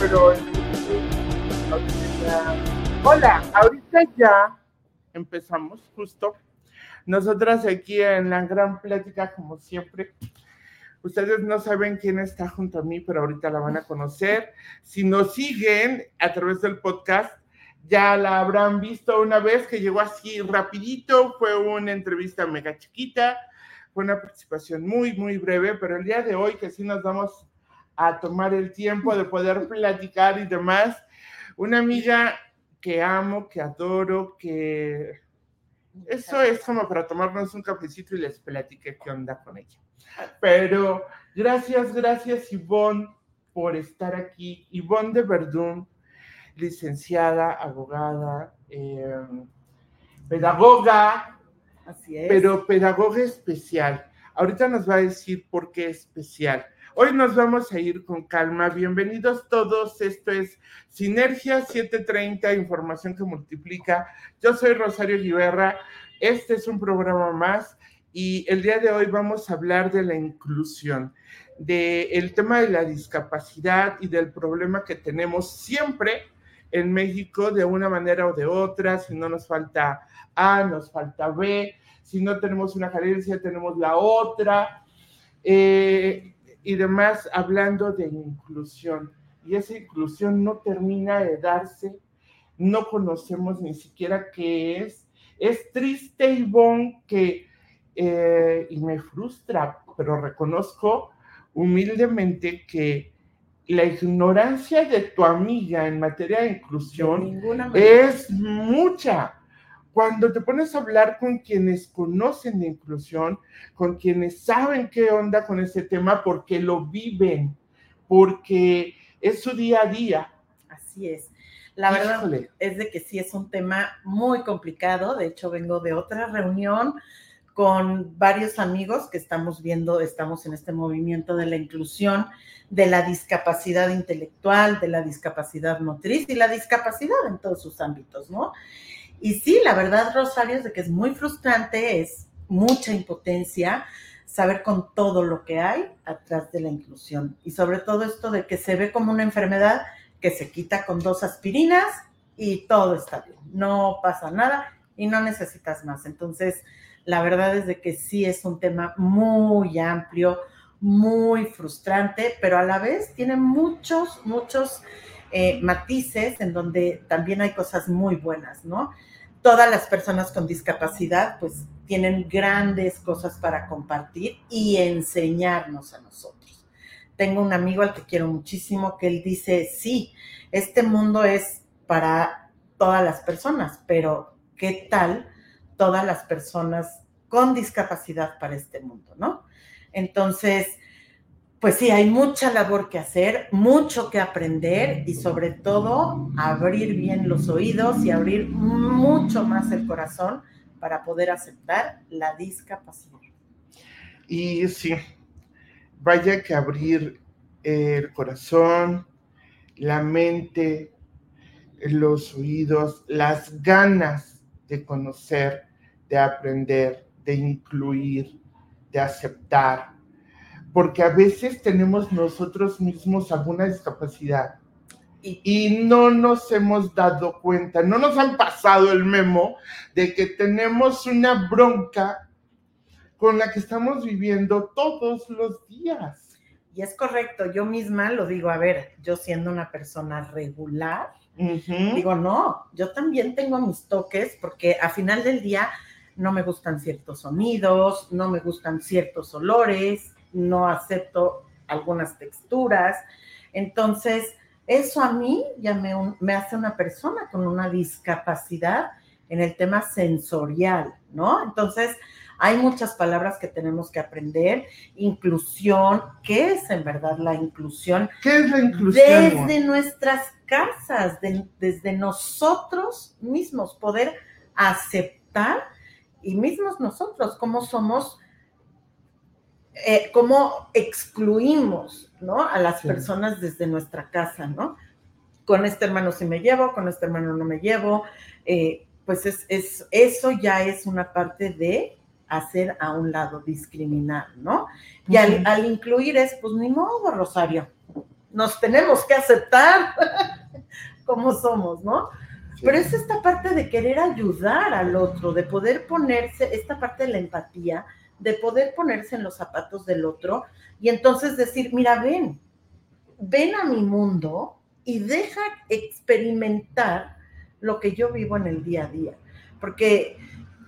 Pero hola, ahorita ya empezamos justo. Nosotras aquí en la gran plática, como siempre. Ustedes no saben quién está junto a mí, pero ahorita la van a conocer. Si nos siguen a través del podcast, ya la habrán visto una vez que llegó así rapidito, fue una entrevista mega chiquita, fue una participación muy, muy breve, pero el día de hoy que sí nos vamos a tomar el tiempo de poder platicar y demás, una amiga que amo, que adoro, que eso es como para tomarnos un cafecito y les platique qué onda con ella. Pero gracias, gracias Ivonne por estar aquí. Ivonne de Verdún licenciada, abogada, em, pedagoga, Así es. pero pedagoga especial. Ahorita nos va a decir por qué especial. Hoy nos vamos a ir con calma. Bienvenidos todos. Esto es Sinergia 730, información que multiplica. Yo soy Rosario Guiberra. Este es un programa más y el día de hoy vamos a hablar de la inclusión, del tema de la discapacidad y del problema que tenemos siempre en México de una manera o de otra, si no nos falta A, nos falta B, si no tenemos una carencia, tenemos la otra, eh, y demás, hablando de inclusión. Y esa inclusión no termina de darse, no conocemos ni siquiera qué es. Es triste, Ivonne, que, eh, y me frustra, pero reconozco humildemente que la ignorancia de tu amiga en materia de inclusión es mucha. Cuando te pones a hablar con quienes conocen de inclusión, con quienes saben qué onda con ese tema, porque lo viven, porque es su día a día. Así es. La verdad es de que sí es un tema muy complicado. De hecho, vengo de otra reunión con varios amigos que estamos viendo, estamos en este movimiento de la inclusión, de la discapacidad intelectual, de la discapacidad motriz y la discapacidad en todos sus ámbitos, ¿no? Y sí, la verdad, Rosario, es de que es muy frustrante, es mucha impotencia saber con todo lo que hay atrás de la inclusión. Y sobre todo esto de que se ve como una enfermedad que se quita con dos aspirinas y todo está bien, no pasa nada y no necesitas más. Entonces, la verdad es de que sí es un tema muy amplio, muy frustrante, pero a la vez tiene muchos, muchos eh, matices en donde también hay cosas muy buenas, ¿no? Todas las personas con discapacidad pues tienen grandes cosas para compartir y enseñarnos a nosotros. Tengo un amigo al que quiero muchísimo que él dice, sí, este mundo es para todas las personas, pero ¿qué tal todas las personas con discapacidad para este mundo, ¿no? Entonces, pues sí, hay mucha labor que hacer, mucho que aprender y sobre todo abrir bien los oídos y abrir mucho más el corazón para poder aceptar la discapacidad. Y sí, vaya que abrir el corazón, la mente, los oídos, las ganas de conocer, de aprender, de incluir, de aceptar, porque a veces tenemos nosotros mismos alguna discapacidad y, no nos hemos dado cuenta, no nos han pasado el memo de que tenemos una bronca con la que estamos viviendo todos los días. Y es correcto, yo misma lo digo, a ver, yo siendo una persona regular, digo, no, yo también tengo mis toques porque a final del día no me gustan ciertos sonidos, no me gustan ciertos olores, no acepto algunas texturas. Entonces, eso a mí ya me, hace una persona con una discapacidad en el tema sensorial, ¿no? Entonces, hay muchas palabras que tenemos que aprender. Inclusión, ¿qué es en verdad la inclusión? ¿Qué es la inclusión? Desde nuestras casas, desde nosotros mismos, poder aceptar y mismos nosotros, cómo somos, eh, cómo excluimos, ¿no? A las personas desde nuestra casa, ¿no? Con este hermano sí me llevo, con este hermano no me llevo, eh, pues es, es, eso ya es una parte de hacer a un lado, discriminar, ¿no? Y al, incluir es, pues ni modo, Rosario, nos tenemos que aceptar como somos, ¿no? Pero es esta parte de querer ayudar al otro, de poder ponerse, esta parte de la empatía, de poder ponerse en los zapatos del otro y entonces decir, mira, ven, ven a mi mundo y deja experimentar lo que yo vivo en el día a día. Porque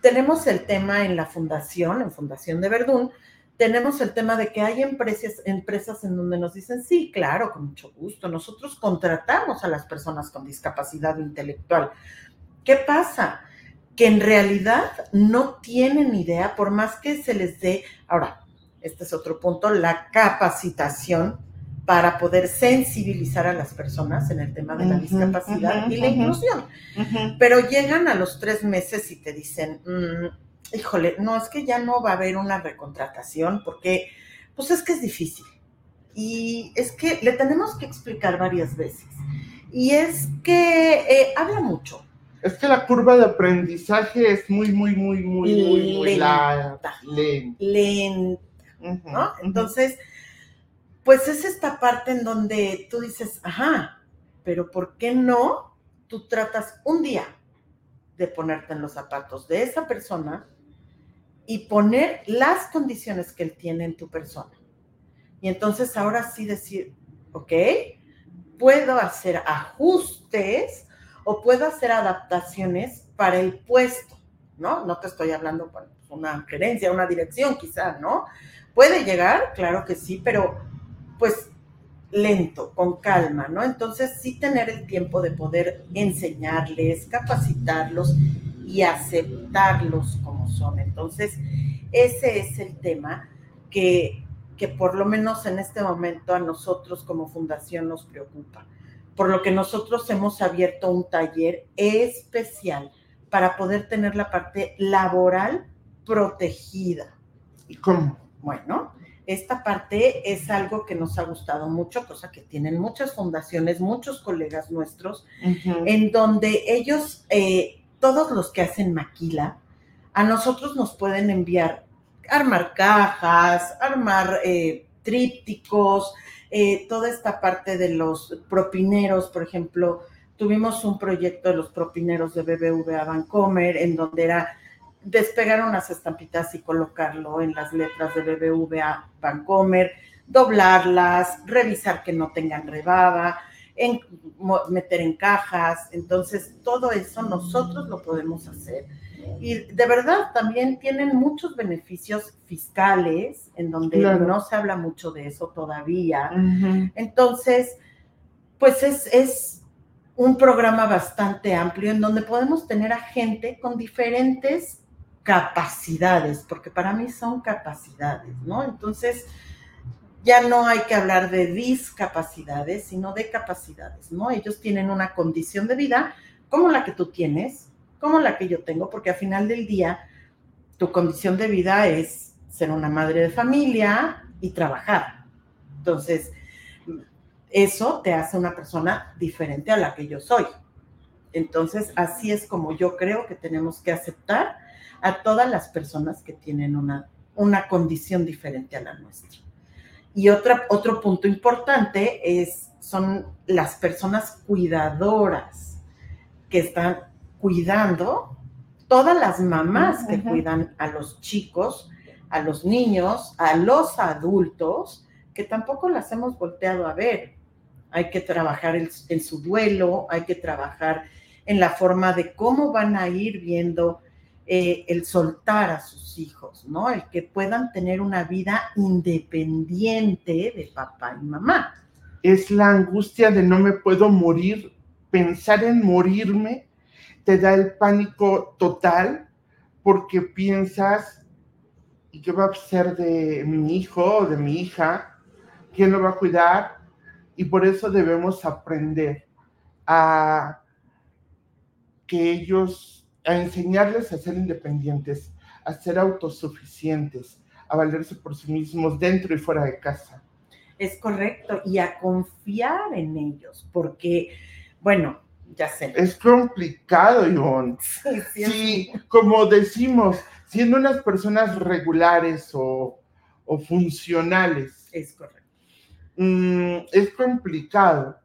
tenemos el tema en la fundación, en Fundación de Verdún, tenemos el tema de que hay empresas, empresas en donde nos dicen, sí, claro, con mucho gusto, nosotros contratamos a las personas con discapacidad intelectual. ¿Qué pasa? Que en realidad no tienen idea, por más que se les dé, ahora, este es otro punto, la capacitación para poder sensibilizar a las personas en el tema de la discapacidad y la inclusión. Pero llegan a los tres meses y te dicen, mm, híjole, no, es que ya no va a haber una recontratación porque, pues es que es difícil. Y es que le tenemos que explicar varias veces. Y es que eh, habla mucho. Es que la curva de aprendizaje es muy, muy, muy, muy, muy, muy lenta. Lenta. ¿no? Entonces pues es esta parte en donde tú dices, ajá, pero ¿por qué no tú tratas un día de ponerte en los zapatos de esa persona y poner las condiciones que él tiene en tu persona? Y entonces ahora sí decir, ok, puedo hacer ajustes o puedo hacer adaptaciones para el puesto, ¿no? No te estoy hablando por una gerencia, una dirección quizá, ¿no? Puede llegar, claro que sí, pero pues lento, con calma, ¿no? Entonces sí tener el tiempo de poder enseñarles, capacitarlos y aceptarlos como son. Entonces, ese es el tema que, que por lo menos en este momento a nosotros como fundación nos preocupa, por lo que nosotros hemos abierto un taller especial para poder tener la parte laboral protegida. ¿Y cómo? Bueno, esta parte es algo que nos ha gustado mucho, cosa que tienen muchas fundaciones, muchos colegas nuestros, en donde ellos, eh, todos los que hacen maquila, a nosotros nos pueden enviar armar cajas, armar eh, trípticos, eh, toda esta parte de los propineros, por ejemplo, tuvimos un proyecto de los propineros de BBVA Vancomer, en donde era despegar unas estampitas y colocarlo en las letras de BBVA Bancomer, doblarlas, revisar que no tengan rebaba, en, meter en cajas. Entonces, todo eso nosotros lo podemos hacer. Y de verdad también tienen muchos beneficios fiscales, en donde no se habla mucho de eso todavía. Entonces, pues es, es un programa bastante amplio en donde podemos tener a gente con diferentes capacidades, porque para mí son capacidades, ¿no? Entonces, ya no hay que hablar de discapacidades, sino de capacidades, ¿no? Ellos tienen una condición de vida como la que tú tienes, como la que yo tengo, porque al final del día, tu condición de vida es ser una madre de familia y trabajar. Entonces, eso te hace una persona diferente a la que yo soy. Entonces, así es como yo creo que tenemos que aceptar a todas las personas que tienen una, una condición diferente a la nuestra. Y otra, otro punto importante es, son las personas cuidadoras que están cuidando, todas las mamás que cuidan a los chicos, a los niños, a los adultos, que tampoco las hemos volteado a ver. Hay que trabajar en su duelo, hay que trabajar en la forma de cómo van a ir viendo eh, el soltar a sus hijos, ¿no? El que puedan tener una vida independiente de papá y mamá. Es la angustia de no me puedo morir, pensar en morirme te da el pánico total porque piensas, ¿y qué va a ser de mi hijo o de mi hija? ¿Quién lo va a cuidar? Y por eso debemos aprender a que ellos a enseñarles a ser independientes, a ser autosuficientes, a valerse por sí mismos dentro y fuera de casa. Es correcto, y a confiar en ellos, porque, bueno, Ya sé. Es complicado, Ivonne. Sí, sí, como decimos, siendo unas personas regulares o, funcionales. Es correcto. Mm, es complicado.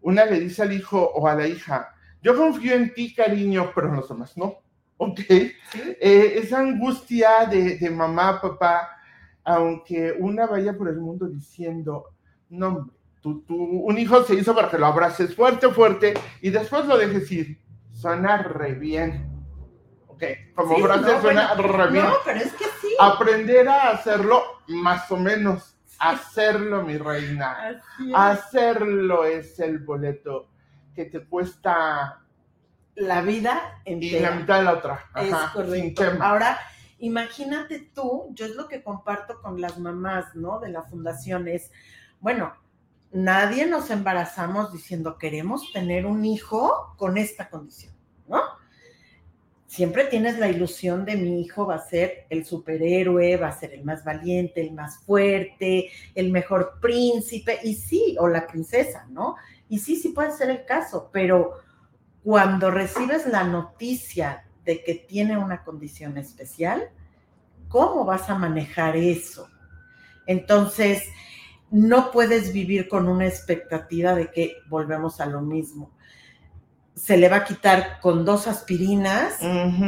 Una le dice al hijo o a la hija, yo confío en ti, cariño, pero en los demás no. ¿Ok? Eh, esa angustia de, de mamá, papá, aunque una vaya por el mundo diciendo, no, tú, tú, un hijo se hizo para que lo abraces fuerte, fuerte, y después lo dejes ir. Suena re bien. Ok, como frase suena re bien. No, pero es que sí. Aprender a hacerlo más o menos. Hacerlo, mi reina. Hacerlo es el boleto que te cuesta la vida entera. Y la mitad de la otra. es correcto. Ahora, imagínate tú, yo es lo que comparto con las mamás, ¿no? De la fundación, es, bueno, nadie nos embarazamos diciendo queremos tener un hijo con esta condición, ¿no? Siempre tienes la ilusión de mi hijo va a ser el superhéroe, va a ser el más valiente, el más fuerte, el mejor príncipe, y sí, o la princesa, ¿no? Y sí, sí puede ser el caso, pero cuando recibes la noticia de que tiene una condición especial, ¿cómo vas a manejar eso? Entonces, no puedes vivir con una expectativa de que volvemos a lo mismo. Se le va a quitar con dos aspirinas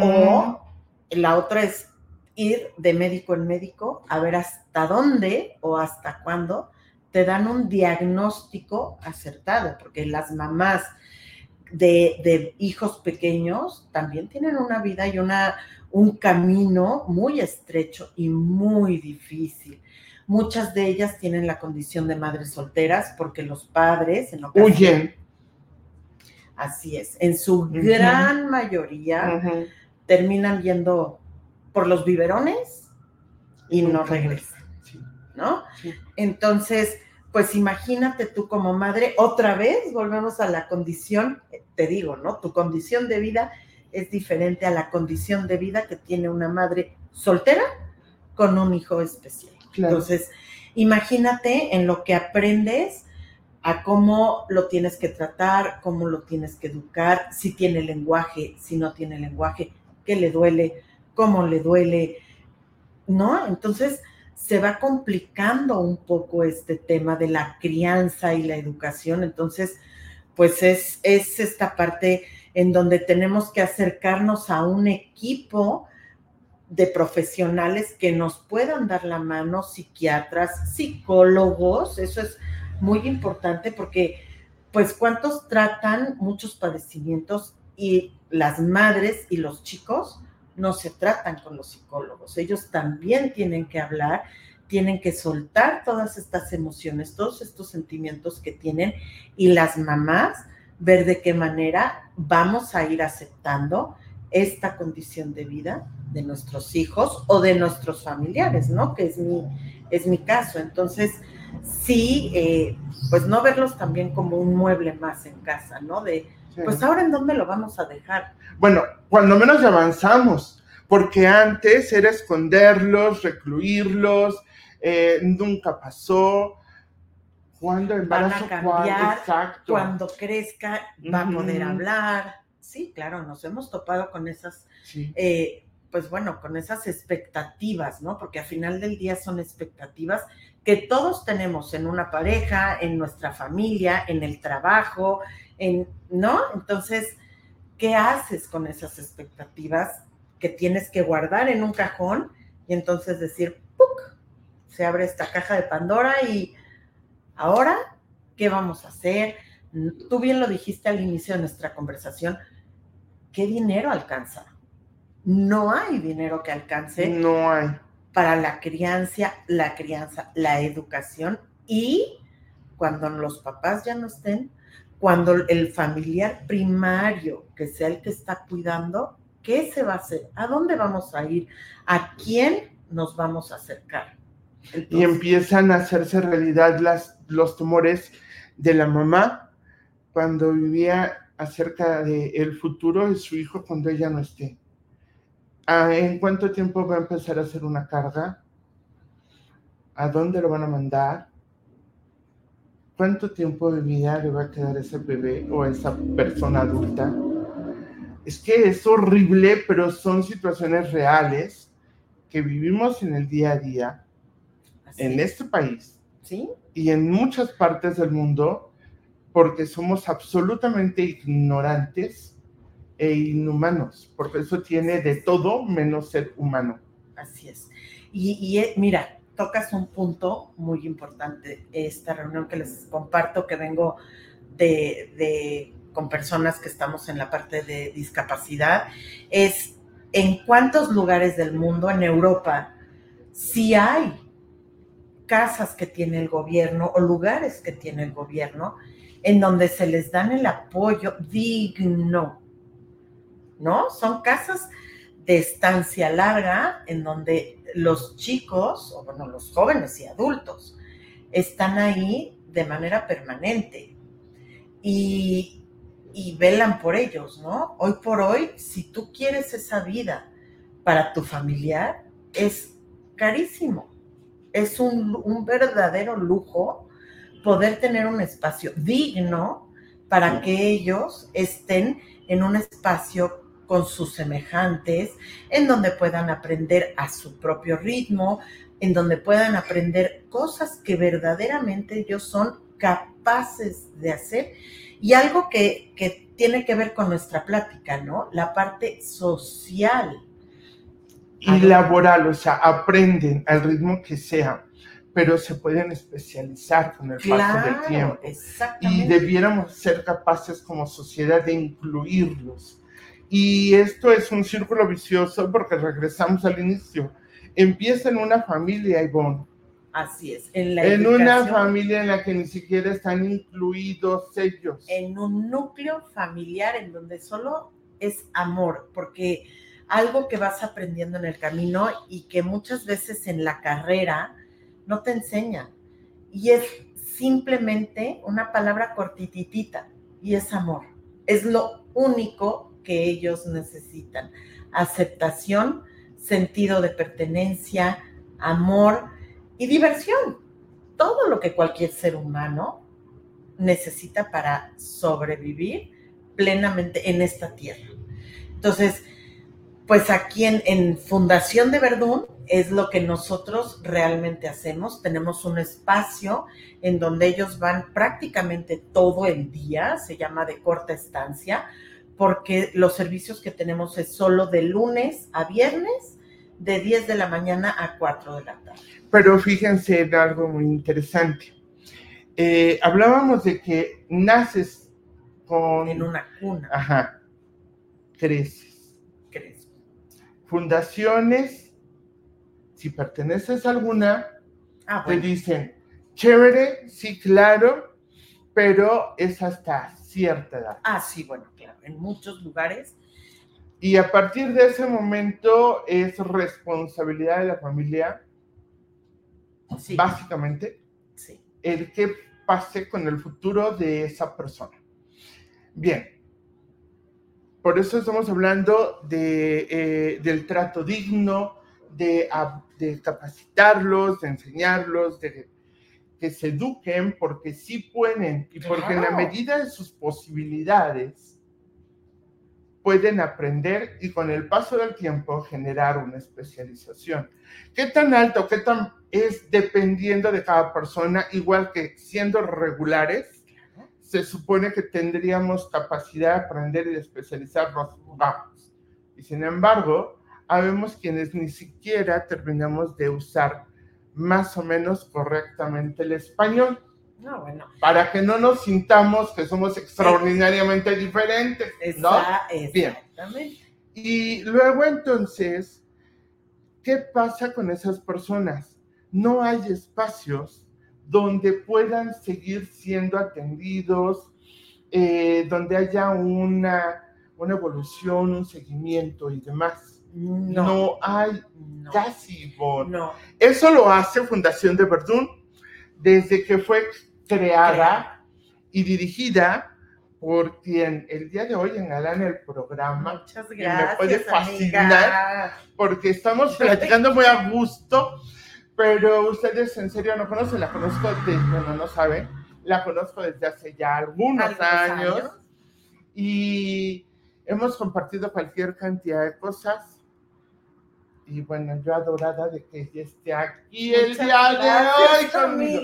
o la otra es ir de médico en médico a ver hasta dónde o hasta cuándo te dan un diagnóstico acertado, porque las mamás de, hijos pequeños también tienen una vida y una, un camino muy estrecho y muy difícil. Muchas de ellas tienen la condición de madres solteras porque los padres en huyen. Así es, en su gran mayoría terminan yendo por los biberones y no regresan, ¿no? Entonces, pues imagínate tú como madre, otra vez volvemos a la condición, te digo, ¿no? Tu condición de vida es diferente a la condición de vida que tiene una madre soltera con un hijo especial. Entonces, imagínate en lo que aprendes a cómo lo tienes que tratar, cómo lo tienes que educar, si tiene lenguaje, si no tiene lenguaje, qué le duele, cómo le duele, ¿no? Entonces, se va complicando un poco este tema de la crianza y la educación. Entonces, pues es, es esta parte en donde tenemos que acercarnos a un equipo de profesionales que nos puedan dar la mano, psiquiatras, psicólogos, eso es muy importante porque pues cuántos tratan muchos padecimientos y las madres y los chicos no se tratan con los psicólogos, ellos también tienen que hablar, tienen que soltar todas estas emociones, todos estos sentimientos que tienen y las mamás ver de qué manera vamos a ir aceptando esta condición de vida de nuestros hijos o de nuestros familiares, ¿no? Que es mi, es mi caso. Entonces, sí, eh, pues no verlos también como un mueble más en casa, ¿no? De, pues ahora en dónde lo vamos a dejar. Bueno, cuando menos avanzamos, porque antes era esconderlos, recluirlos, eh, nunca pasó. Cuando embarazo, Van a cambiar, cuando crezca va a poder hablar, sí, claro, nos hemos topado con esas, eh, pues bueno, con esas expectativas, ¿no? Porque al final del día son expectativas que todos tenemos en una pareja, en nuestra familia, en el trabajo, en, ¿no? Entonces, ¿qué haces con esas expectativas que tienes que guardar en un cajón y entonces decir, ¡puc! Se abre esta caja de Pandora y ahora, ¿qué vamos a hacer? Tú bien lo dijiste al inicio de nuestra conversación, ¿qué dinero alcanza? No hay dinero que alcance. No hay. Para la crianza, la crianza, la educación y cuando los papás ya no estén, cuando el familiar primario, que sea el que está cuidando, ¿qué se va a hacer? ¿A dónde vamos a ir? ¿A quién nos vamos a acercar? y empiezan a hacerse realidad las, los tumores de la mamá cuando vivía acerca del el futuro de su hijo cuando ella no esté. ¿En cuánto tiempo va a empezar a hacer una carga? ¿A dónde lo van a mandar? ¿Cuánto tiempo de vida le va a quedar a ese bebé o a esa persona adulta? Es que es horrible, pero son situaciones reales que vivimos en el día a día, en este país ¿Sí? y en muchas partes del mundo, porque somos absolutamente ignorantes e inhumanos, porque eso tiene de todo menos ser humano. Así es. Y, eh, mira, tocas un punto muy importante. Esta reunión que les comparto, que vengo de, con personas que estamos en la parte de discapacidad, es en cuántos lugares del mundo, en Europa, sí hay casas que tiene el gobierno o lugares que tiene el gobierno en donde se les dan el apoyo digno, ¿no? Son casas de estancia larga en donde los chicos, o bueno, los jóvenes y adultos, están ahí de manera permanente y, y velan por ellos, ¿no? Hoy por hoy, si tú quieres esa vida para tu familiar, es carísimo. Es un, un verdadero lujo poder tener un espacio digno para que ellos estén en un espacio con sus semejantes, en donde puedan aprender a su propio ritmo, en donde puedan aprender cosas que verdaderamente ellos son capaces de hacer. Y algo que, que tiene que ver con nuestra plática, ¿no? La parte social. Y laboral, o sea, aprenden al ritmo que sea, pero se pueden especializar con el paso del tiempo. Y debiéramos ser capaces como sociedad de incluirlos y esto es un círculo vicioso porque regresamos al inicio. Empieza en una familia, Ivonne. Así es. En, la en una familia en la que ni siquiera están incluidos ellos. En un núcleo familiar en donde solo es amor, porque algo que vas aprendiendo en el camino y que muchas veces en la carrera no te enseñan. Y es simplemente una palabra cortititita y es amor. Es lo único que ellos necesitan. Aceptación, sentido de pertenencia, amor y diversión. Todo lo que cualquier ser humano necesita para sobrevivir plenamente en esta tierra. Entonces, pues aquí en, en, Fundación de Verdún es lo que nosotros realmente hacemos. Tenemos un espacio en donde ellos van prácticamente todo el día, se llama de corta estancia, porque los servicios que tenemos es solo de lunes a viernes, de 10 de la mañana a 4 de la tarde. Pero fíjense en algo muy interesante. Eh, hablábamos de que naces con... En una cuna. Ajá. Creces. Creces. Fundaciones, si perteneces a alguna, ah, te dicen, chévere, sí, claro, pero es hasta cierta edad. Ah, sí, bueno, claro, en muchos lugares. Y a partir de ese momento es responsabilidad de la familia, básicamente, sí. el que pase con el futuro de esa persona. Bien, por eso estamos hablando de, eh, del trato digno, de, de capacitarlos, de enseñarlos, de que se eduquen porque sí pueden y porque en la medida de sus posibilidades pueden aprender y con el paso del tiempo generar una especialización. ¿Qué tan alto, qué tan es dependiendo de cada persona, igual que siendo regulares, se supone que tendríamos capacidad de aprender y de especializarnos bajos. Y sin embargo, habemos quienes ni siquiera terminamos de usar más o menos correctamente el español. No, bueno. Para que no nos sintamos que somos extraordinariamente diferentes. ¿no? Bien. Y luego entonces, ¿qué pasa con esas personas? No hay espacios donde puedan seguir siendo atendidos, eh, donde haya una, una evolución, un seguimiento y demás. No, hay casi, No. Eso lo hace Fundación de Verdún desde que fue creada y dirigida por quien el día de hoy engalan el programa. Muchas gracias. me puede fascinar porque estamos platicando muy a gusto, pero ustedes en serio no conocen, la conozco de, bueno, no saben, la conozco desde hace ya algunos, años, y hemos compartido cualquier cantidad de cosas. Y bueno, yo adorada de que ella esté aquí el día de hoy conmigo.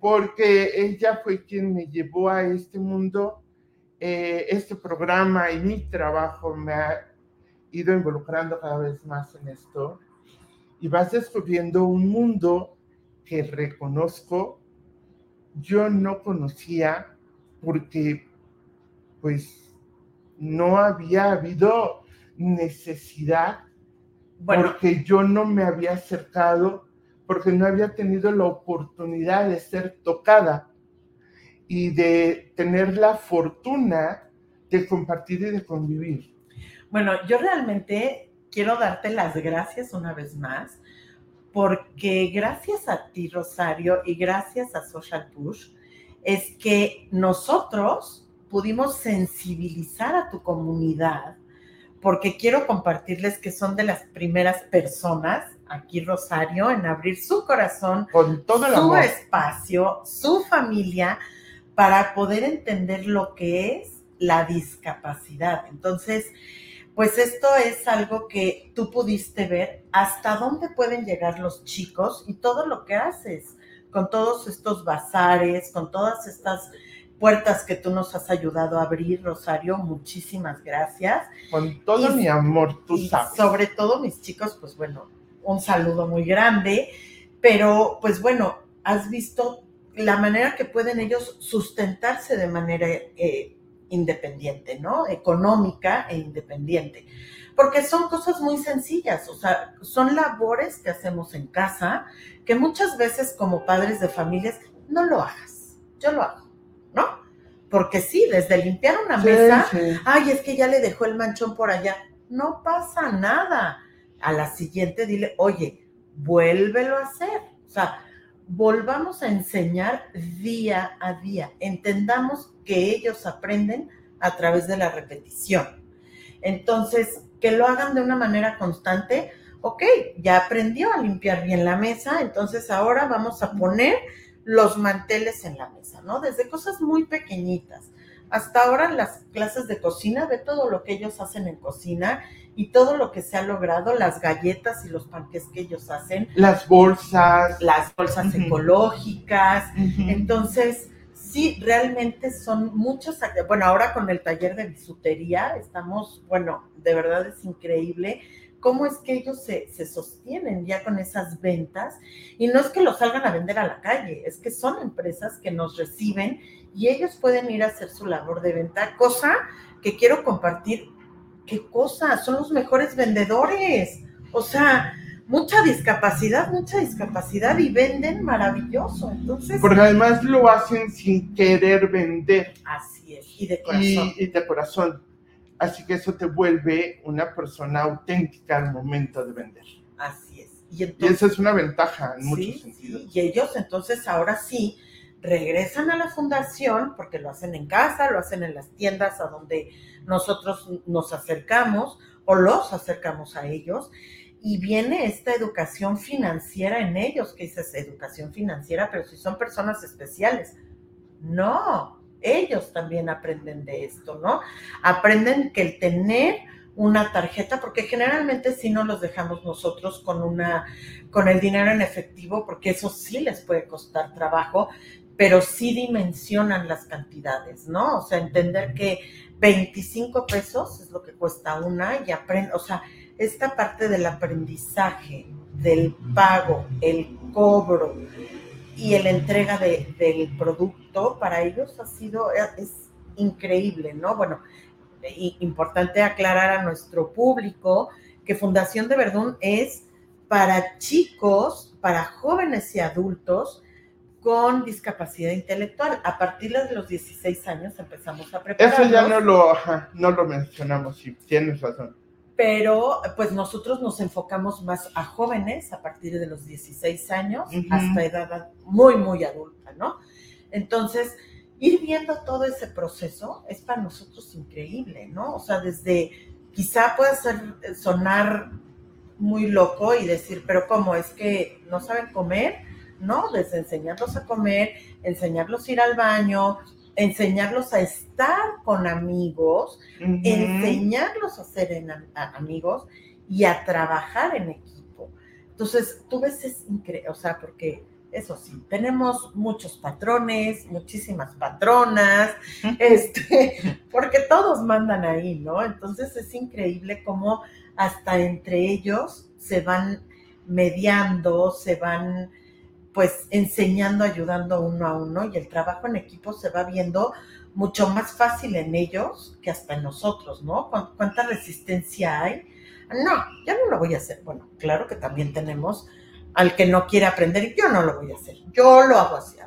Porque ella fue quien me llevó a este mundo, eh, este programa y mi trabajo me ha ido involucrando cada vez más en esto. Y vas descubriendo un mundo que reconozco yo no conocía porque pues no había habido necesidad, porque yo no me había acercado, porque no había tenido la oportunidad de ser tocada y de tener la fortuna de compartir y de convivir. Bueno, yo realmente quiero darte las gracias una vez más porque gracias a ti, Rosario, y gracias a Social Push, es que nosotros pudimos sensibilizar a tu comunidad, porque quiero compartirles que son de las primeras personas aquí, Rosario, en abrir su corazón, con todo el su espacio, su familia, para poder entender lo que es la discapacidad. Entonces, pues esto es algo que tú pudiste ver hasta dónde pueden llegar los chicos y todo lo que haces con todos estos bazares, con todas estas puertas que tú nos has ayudado a abrir, Rosario. Muchísimas gracias. Con todo mi amor, tú sabes. Sobre todo mis chicos, pues bueno, un saludo muy grande. Pero pues bueno, has visto la manera que pueden ellos sustentarse de manera eh, independiente, ¿no? Económica e independiente. Porque son cosas muy sencillas, o sea, son labores que hacemos en casa, que muchas veces como padres de familias no lo hagas. Yo lo hago. Porque sí, desde limpiar una mesa, ay, es que ya le dejó el manchón por allá. No pasa nada. A la siguiente dile, oye, vuélvelo a hacer. O sea, volvamos a enseñar día a día. Entendamos que ellos aprenden a través de la repetición. Entonces, que lo hagan de una manera constante. Ok, ya aprendió a limpiar bien la mesa, entonces ahora vamos a poner los manteles en la mesa, ¿no? Desde cosas muy pequeñitas. Hasta ahora las clases de cocina, ve todo lo que ellos hacen en cocina y todo lo que se ha logrado, las galletas y los panques que ellos hacen. Las bolsas. Las bolsas ecológicas. Entonces, sí, realmente son muchos. Bueno, ahora con el taller de bisutería estamos, bueno, de verdad es increíble cómo es que ellos se, se, sostienen ya con esas ventas. Y no es que los salgan a vender a la calle, es que son empresas que nos reciben y ellos pueden ir a hacer su labor de venta, cosa que quiero compartir qué cosa, son los mejores vendedores. O sea, mucha discapacidad, mucha discapacidad y venden maravilloso. Entonces. Porque además lo hacen sin querer vender. Así es, y de corazón. Y, de corazón. Así que eso te vuelve una persona auténtica al momento de vender. Así es. Y, esa es una ventaja en muchos sentidos. y ellos entonces ahora sí regresan a la fundación porque lo hacen en casa, lo hacen en las tiendas a donde nosotros nos acercamos o los acercamos a ellos y viene esta educación financiera en ellos, que dices educación financiera, pero si son personas especiales. No, ellos también aprenden de esto, ¿no? Aprenden que el tener una tarjeta, porque generalmente si no los dejamos nosotros con una, con el dinero en efectivo, porque eso sí les puede costar trabajo, pero sí dimensionan las cantidades, ¿no? O sea, entender que 25 pesos es lo que cuesta una y aprende, o sea, esta parte del aprendizaje, del pago, el cobro y la entrega del producto, para ellos ha sido, es increíble, ¿no? Bueno, importante aclarar a nuestro público que Fundación de Verdún es para chicos, para jóvenes y adultos, con discapacidad intelectual. A partir de los 16 años empezamos a preparar. Eso ya no lo, no lo mencionamos, sí, tienes razón. Pero pues nosotros nos enfocamos más a jóvenes a partir de los 16 años hasta edad muy, muy adulta, ¿no? Entonces, ir viendo todo ese proceso es para nosotros increíble, ¿no? O sea, desde quizá pueda ser, sonar muy loco y decir, pero ¿cómo? Es que no saben comer, ¿no? Desde enseñarlos a comer, enseñarlos a ir al baño, enseñarlos a estar con amigos, enseñarlos a ser amigos y a trabajar en equipo. Entonces, tú ves, es increíble, o sea, porque eso sí, tenemos muchos patrones, muchísimas patronas, este, porque todos mandan ahí, ¿no? Entonces es increíble cómo hasta entre ellos se van mediando, se van pues enseñando, ayudando uno a uno y el trabajo en equipo se va viendo mucho más fácil en ellos que hasta en nosotros, ¿no? ¿Cuánta resistencia hay? No, ya no lo voy a hacer. Bueno, claro que también tenemos al que no quiere aprender, yo no lo voy a hacer, yo lo hago así. Ah,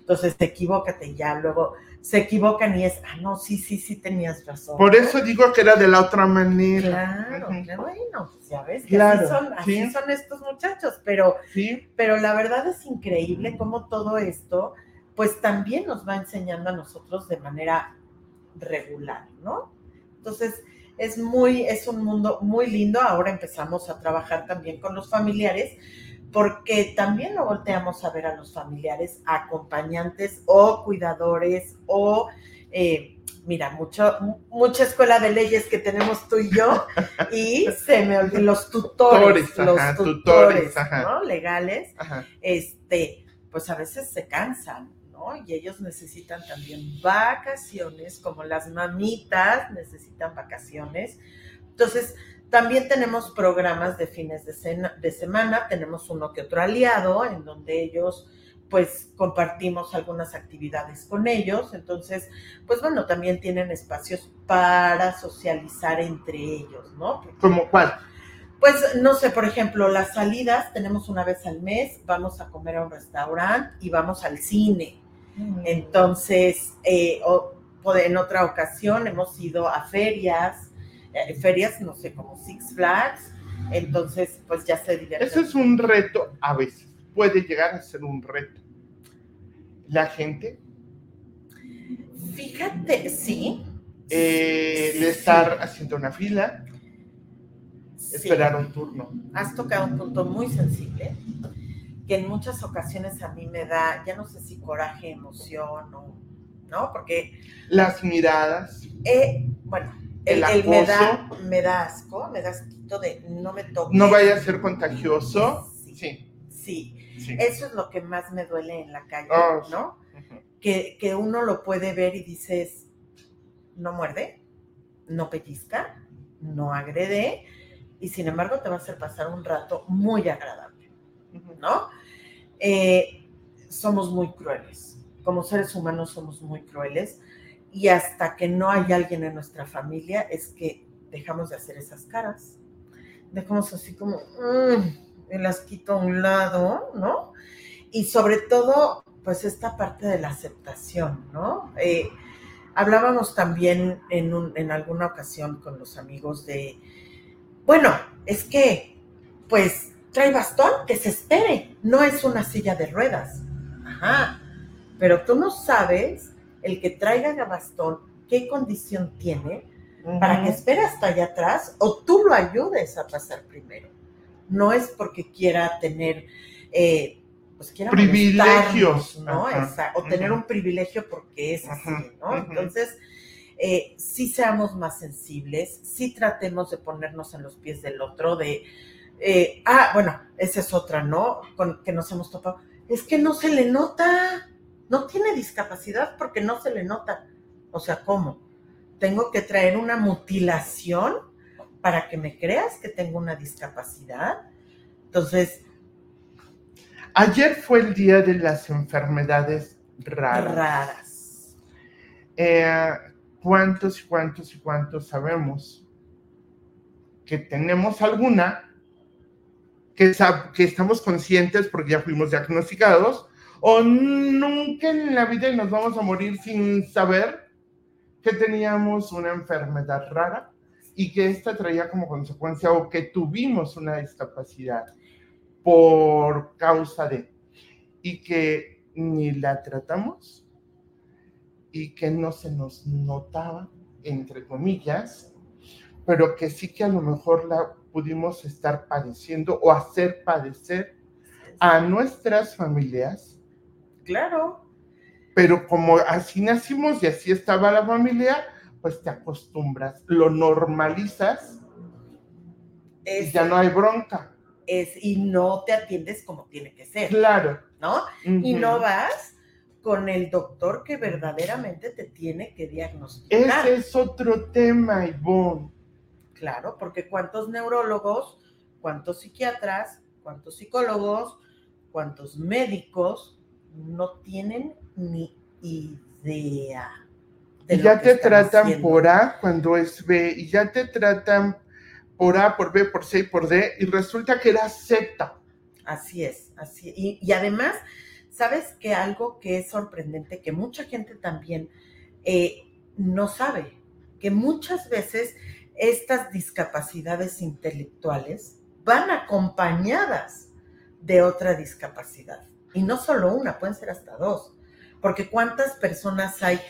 Entonces, equivócate ya, luego se equivocan y es, ah, no, sí, sí, sí tenías razón. Por eso digo que era de la otra manera. Claro, bueno, pues ya ves, que así, son, así son estos muchachos, pero, ¿Sí? pero la verdad es increíble cómo todo esto, pues también nos va enseñando a nosotros de manera regular, ¿no? Entonces, es muy, es un mundo muy lindo. Ahora empezamos a trabajar también con los familiares, porque también lo volteamos a ver a los familiares, acompañantes o cuidadores o, eh, mira, mucho, mucha escuela de leyes que tenemos tú y yo, y se me olvidan los tutores, los tutores, ¿no? legales, este, pues a veces se cansan, y ellos necesitan también vacaciones, como las mamitas necesitan vacaciones. Entonces, también tenemos programas de fines de, de semana, tenemos uno que otro aliado en donde ellos pues compartimos algunas actividades con ellos, entonces, pues bueno, también tienen espacios para socializar entre ellos, ¿no? ¿Como cuál? Pues no sé, por ejemplo, las salidas tenemos una vez al mes, vamos a comer a un restaurante y vamos al cine. Entonces, eh, en otra ocasión hemos ido a ferias, ferias, no sé, como Six Flags, entonces pues ya se divierte. Eso es un reto a veces, puede llegar a ser un reto. La gente. Fíjate, sí. Eh, de estar haciendo una fila, esperar un turno. Has tocado un punto muy sensible que en muchas ocasiones a mí me da, ya no sé si coraje, emoción o, ¿no? Porque... Las miradas. Eh, bueno, el, me, da, me da asco, me da asquito de no me toque. No vaya a ser contagioso. Sí. Sí. Eso es lo que más me duele en la calle, oh, ¿no? que, que uno lo puede ver y dices, no muerde, no pellizca, no agrede, y sin embargo te va a hacer pasar un rato muy agradable. ¿no? Eh, somos muy crueles. Como seres humanos somos muy crueles y hasta que no hay alguien en nuestra familia es que dejamos de hacer esas caras. Dejamos así como, mm, las quito a un lado, ¿no? Y sobre todo, pues esta parte de la aceptación, ¿no? Eh, hablábamos también en, en alguna ocasión con los amigos de, bueno, es que, pues trae bastón, que se espere, no es una silla de ruedas. Ajá, pero tú no sabes el que traiga bastón, qué condición tiene para que espere hasta allá atrás o tú lo ayudes a pasar primero. No es porque quiera tener, eh, pues quiera privilegios, ¿no? o tener un privilegio porque es así, ¿no? Entonces, eh, sí seamos más sensibles, sí tratemos de ponernos en los pies del otro, de eh, ah, bueno, esa es otra, ¿no? Con que nos hemos topado. Es que no se le nota, no tiene discapacidad porque no se le nota. O sea, ¿cómo? Tengo que traer una mutilación para que me creas que tengo una discapacidad. Entonces... Ayer fue el día de las enfermedades raras. Raras. Eh, ¿Cuántos y cuántos y cuántos sabemos que tenemos alguna que, que estamos conscientes porque ya fuimos diagnosticados, o nunca en la vida nos vamos a morir sin saber que teníamos una enfermedad rara y que esta traía como consecuencia o que tuvimos una discapacidad por causa de y que ni la tratamos y que no se nos notaba, entre comillas, pero que sí que a lo mejor la pudimos estar padeciendo o hacer padecer a nuestras familias. Claro. Pero como así nacimos y así estaba la familia, pues te acostumbras, lo normalizas y ya no hay bronca. Es, y no te atiendes como tiene que ser. Claro. ¿No? Y no vas con el doctor que verdaderamente te tiene que diagnosticar. Ese es otro tema, Ivonne. Claro, porque cuántos neurólogos, cuántos psiquiatras, cuántos psicólogos, cuántos médicos no tienen ni idea. y ya te tratan por A cuando es B, y ya te tratan por A, por B, por C y por D, y resulta que era Z. Así es, así. Y, y además ¿Sabes que algo que es sorprendente, que mucha gente también eh, no sabe? Que muchas veces estas discapacidades intelectuales van acompañadas de otra discapacidad. Y no solo una, pueden ser hasta dos. Porque cuántas personas hay,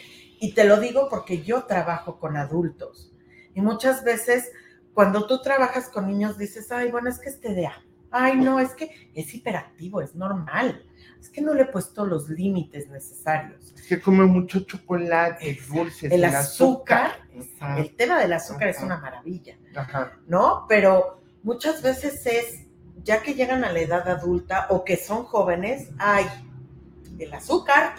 y te lo digo porque yo trabajo con adultos, y muchas veces cuando tú trabajas con niños dices, ay, bueno, es que es TDA, ay, no, es que es hiperactivo, es normal. Es que no le he puesto los límites necesarios. Es que come mucho chocolate, dulces, el, azúcar, el tema del azúcar es una maravilla, ¿no? Pero muchas veces es, ya que llegan a la edad adulta o que son jóvenes, ay, el azúcar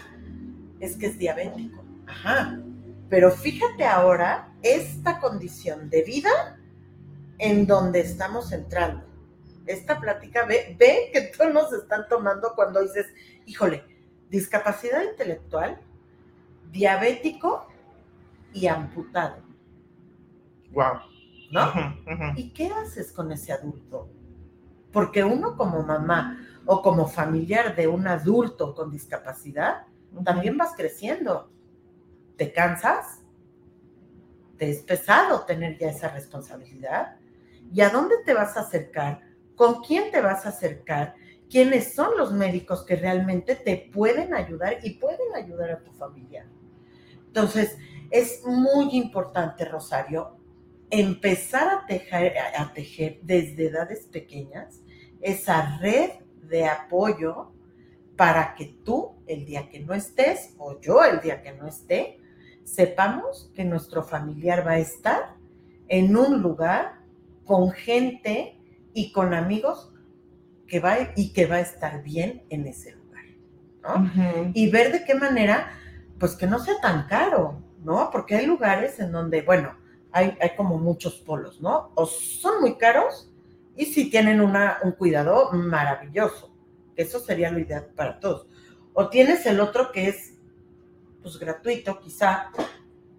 es que es diabético, ajá. Pero fíjate ahora esta condición de vida en donde estamos entrando esta plática, ve, ve que todos nos están tomando cuando dices, híjole, discapacidad intelectual, diabético y amputado. Wow. ¿No? ¿Y qué haces con ese adulto? Porque uno como mamá o como familiar de un adulto con discapacidad, también vas creciendo. ¿Te cansas? ¿Te es pesado tener ya esa responsabilidad? ¿Y a dónde te vas a acercar? con quién te vas a acercar, quiénes son los médicos que realmente te pueden ayudar y pueden ayudar a tu familia. Entonces, es muy importante, Rosario, empezar a tejer, a tejer desde edades pequeñas esa red de apoyo para que tú, el día que no estés, o yo el día que no esté, sepamos que nuestro familiar va a estar en un lugar con gente y con amigos que va y que va a estar bien en ese lugar, ¿no? Y ver de qué manera, pues que no sea tan caro, ¿no? Porque hay lugares en donde, bueno, hay, hay como muchos polos, ¿no? O son muy caros y si tienen una, un cuidado maravilloso, eso sería lo ideal para todos. O tienes el otro que es, pues gratuito quizá,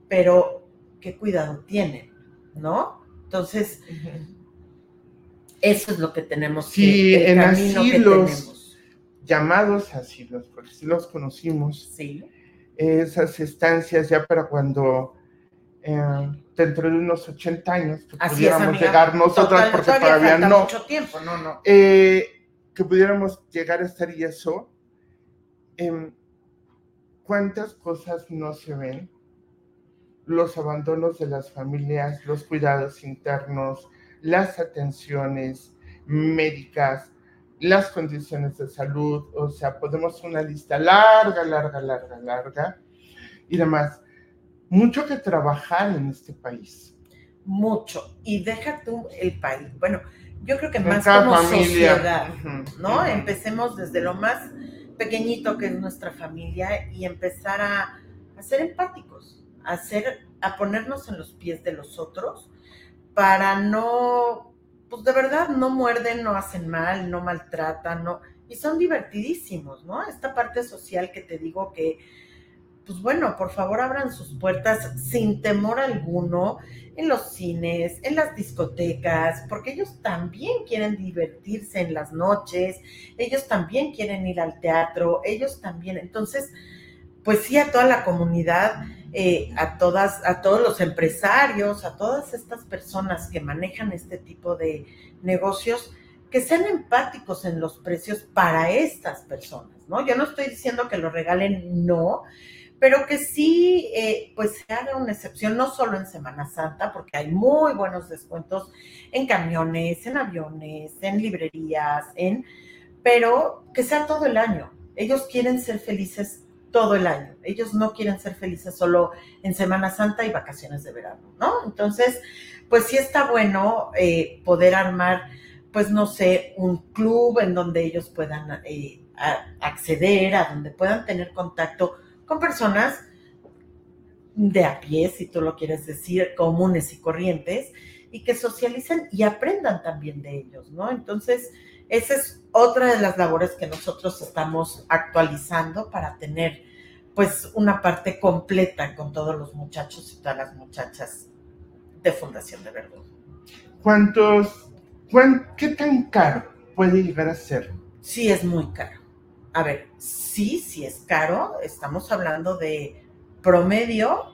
pero qué cuidado tienen, ¿no? Entonces, eso es lo que tenemos sí, en asilos, llamados asilos, porque sí los conocimos. Sí. Esas estancias ya para cuando eh, dentro de unos 80 años que pudiéramos llegar nosotras, porque todavía, no. mucho tiempo, no, no. Eh, que pudiéramos llegar a estar y eso. Em, ¿Cuántas cosas no se ven? Los abandonos de las familias, los cuidados internos, las atenciones médicas, las condiciones de salud, o sea, podemos una lista larga, larga, larga, larga y demás. Mucho que trabajar en este país. Mucho. Y deja tú el país. Bueno, yo creo que más como sociedad, ¿no? Empecemos desde lo más pequeñito que es nuestra familia y empezar a, a ser empáticos, a, ser, a ponernos en los pies de los otros para no, pues de verdad no muerden, no hacen mal, no maltratan, no, y son divertidísimos, ¿no? Esta parte social que te digo que, pues bueno, por favor abran sus puertas sin temor alguno en los cines, en las discotecas, porque ellos también quieren divertirse en las noches, ellos también quieren ir al teatro, ellos también, entonces, pues sí a toda la comunidad eh, a todas, a todos los empresarios, a todas estas personas que manejan este tipo de negocios, que sean empáticos en los precios para estas personas, ¿no? Yo no estoy diciendo que lo regalen, no, pero que sí, eh, pues se haga una excepción, no solo en Semana Santa, porque hay muy buenos descuentos en camiones, en aviones, en librerías, en pero que sea todo el año. Ellos quieren ser felices todo el año. Ellos no quieren ser felices solo en Semana Santa y vacaciones de verano, ¿no? Entonces, pues sí está bueno eh, poder armar, pues no sé, un club en donde ellos puedan eh, acceder, a donde puedan tener contacto con personas de a pie, si tú lo quieres decir, comunes y corrientes, y que socialicen y aprendan también de ellos, ¿no? Entonces, esa es otra de las labores que nosotros estamos actualizando para tener pues una parte completa con todos los muchachos y todas las muchachas de Fundación de Verdad. ¿Cuántos, qué tan caro puede llegar a ser? Sí, es muy caro. A ver, sí, sí es caro. Estamos hablando de promedio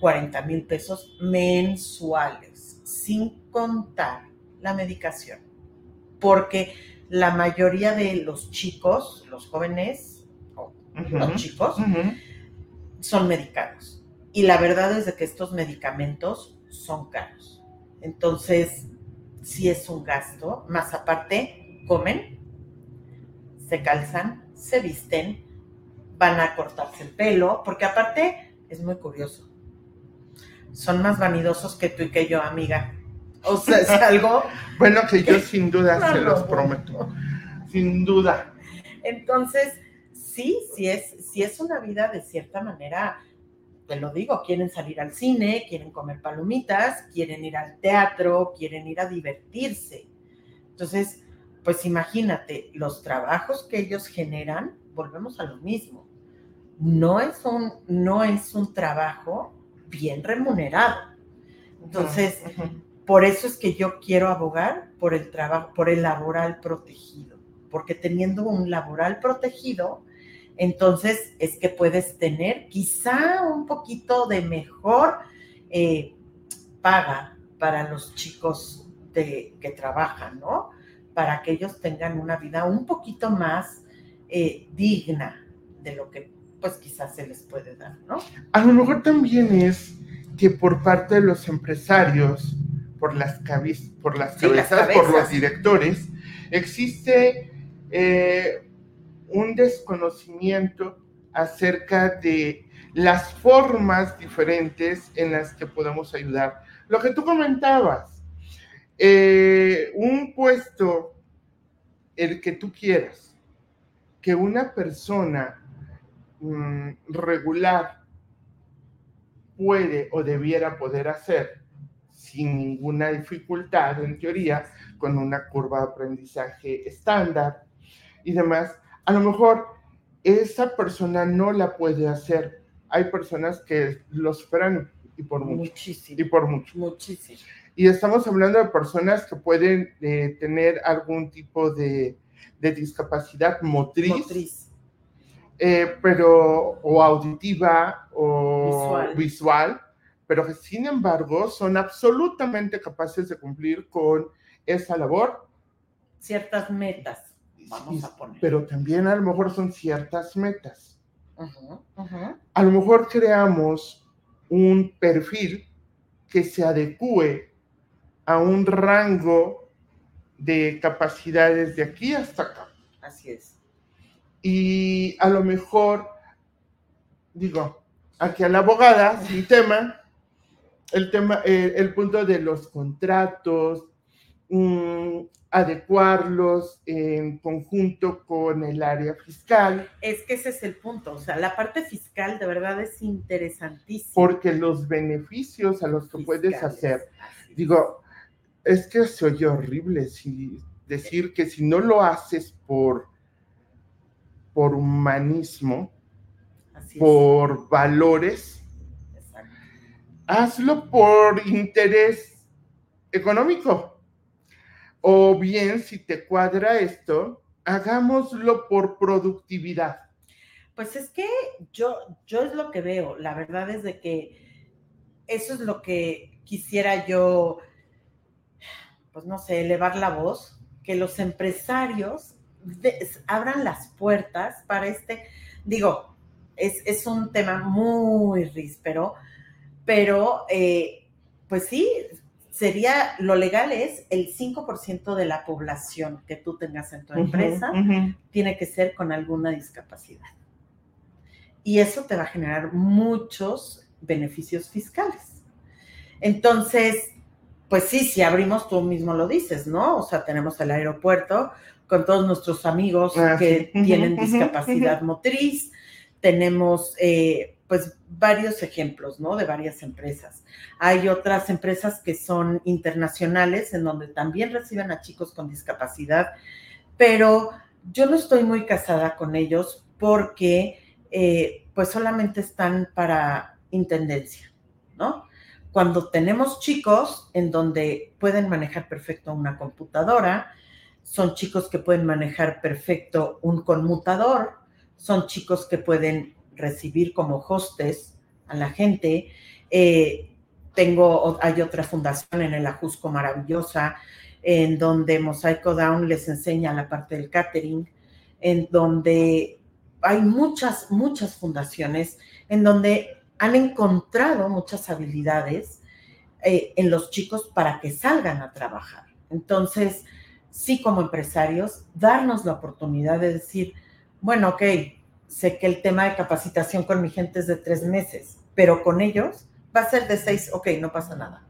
40 mil pesos mensuales, sin contar la medicación. Porque la mayoría de los chicos, los jóvenes, o los chicos, son medicados. Y la verdad es de que estos medicamentos son caros. Entonces, si es un gasto, más aparte, comen, se calzan, se visten, van a cortarse el pelo, porque aparte es muy curioso. Son más vanidosos que tú y que yo, amiga. O sea, es algo. bueno, que yo sin duda se los prometo. Sin duda. Entonces, sí, sí es, sí es una vida de cierta manera, te lo digo, quieren salir al cine, quieren comer palomitas, quieren ir al teatro, quieren ir a divertirse. Entonces, pues imagínate, los trabajos que ellos generan, volvemos a lo mismo. No es un, no es un trabajo bien remunerado. Entonces, por eso es que yo quiero abogar por el trabajo, por el laboral protegido, porque teniendo un laboral protegido, entonces es que puedes tener quizá un poquito de mejor eh, paga para los chicos de, que trabajan, ¿no? Para que ellos tengan una vida un poquito más eh, digna de lo que pues quizás se les puede dar, ¿no? A lo mejor también es que por parte de los empresarios, por las, por las cabezas, por los directores, existe eh, un desconocimiento acerca de las formas diferentes en las que podemos ayudar. Lo que tú comentabas, eh, un puesto, el que tú quieras, que una persona mm, regular puede o debiera poder hacer, sin ninguna dificultad, en teoría, con una curva de aprendizaje estándar y demás, a lo mejor esa persona no la puede hacer. Hay personas que lo superan y por mucho. Muchísimo. Y por mucho. Muchísimo. Y estamos hablando de personas que pueden eh, tener algún tipo de, discapacidad motriz. Motriz. Eh, pero, o auditiva o visual pero que sin embargo son absolutamente capaces de cumplir con esa labor. Ciertas metas, vamos a poner. Pero también a lo mejor son ciertas metas. A lo mejor creamos un perfil que se adecue a un rango de capacidades de aquí hasta acá. Así es. Y a lo mejor, digo, aquí a la abogada, sin tema, el tema, el punto de los contratos, mm, adecuarlos en conjunto con el área fiscal. Es que ese es el punto, o sea, la parte fiscal de verdad es interesantísima. Porque los beneficios a los que puedes hacer, digo, es que se oye horrible si, decir que si no lo haces por, por humanismo, por valores, hazlo por interés económico. O bien, si te cuadra esto, hagámoslo por productividad. Pues es que yo, yo es lo que veo. La verdad es de que eso es lo que quisiera yo, pues no sé, elevar la voz, que los empresarios abran las puertas para este, digo, es, es un tema muy ríspero, pero eh, pues sí, sería, lo legal es el 5% de la población que tú tengas en tu empresa tiene que ser con alguna discapacidad. Y eso te va a generar muchos beneficios fiscales. Entonces, pues sí, si abrimos, tú mismo lo dices, ¿no? O sea, tenemos el aeropuerto con todos nuestros amigos ah, que tienen discapacidad motriz, tenemos eh, pues varios ejemplos, ¿no? De varias empresas. Hay otras empresas que son internacionales en donde también reciben a chicos con discapacidad, pero yo no estoy muy casada con ellos porque eh, pues solamente están para intendencia, ¿no? Cuando tenemos chicos en donde pueden manejar perfecto una computadora, son chicos que pueden manejar perfecto un conmutador, son chicos que pueden recibir como hostes a la gente. Eh, tengo, hay otra fundación en el Ajusco maravillosa, en donde Mosaico Down les enseña la parte del catering, en donde hay muchas, muchas fundaciones en donde han encontrado muchas habilidades eh, en los chicos para que salgan a trabajar. Entonces, sí como empresarios, darnos la oportunidad de decir, bueno, ok, sé que el tema de capacitación con mi gente es de tres meses, pero con ellos va a ser de seis, ok, no pasa nada.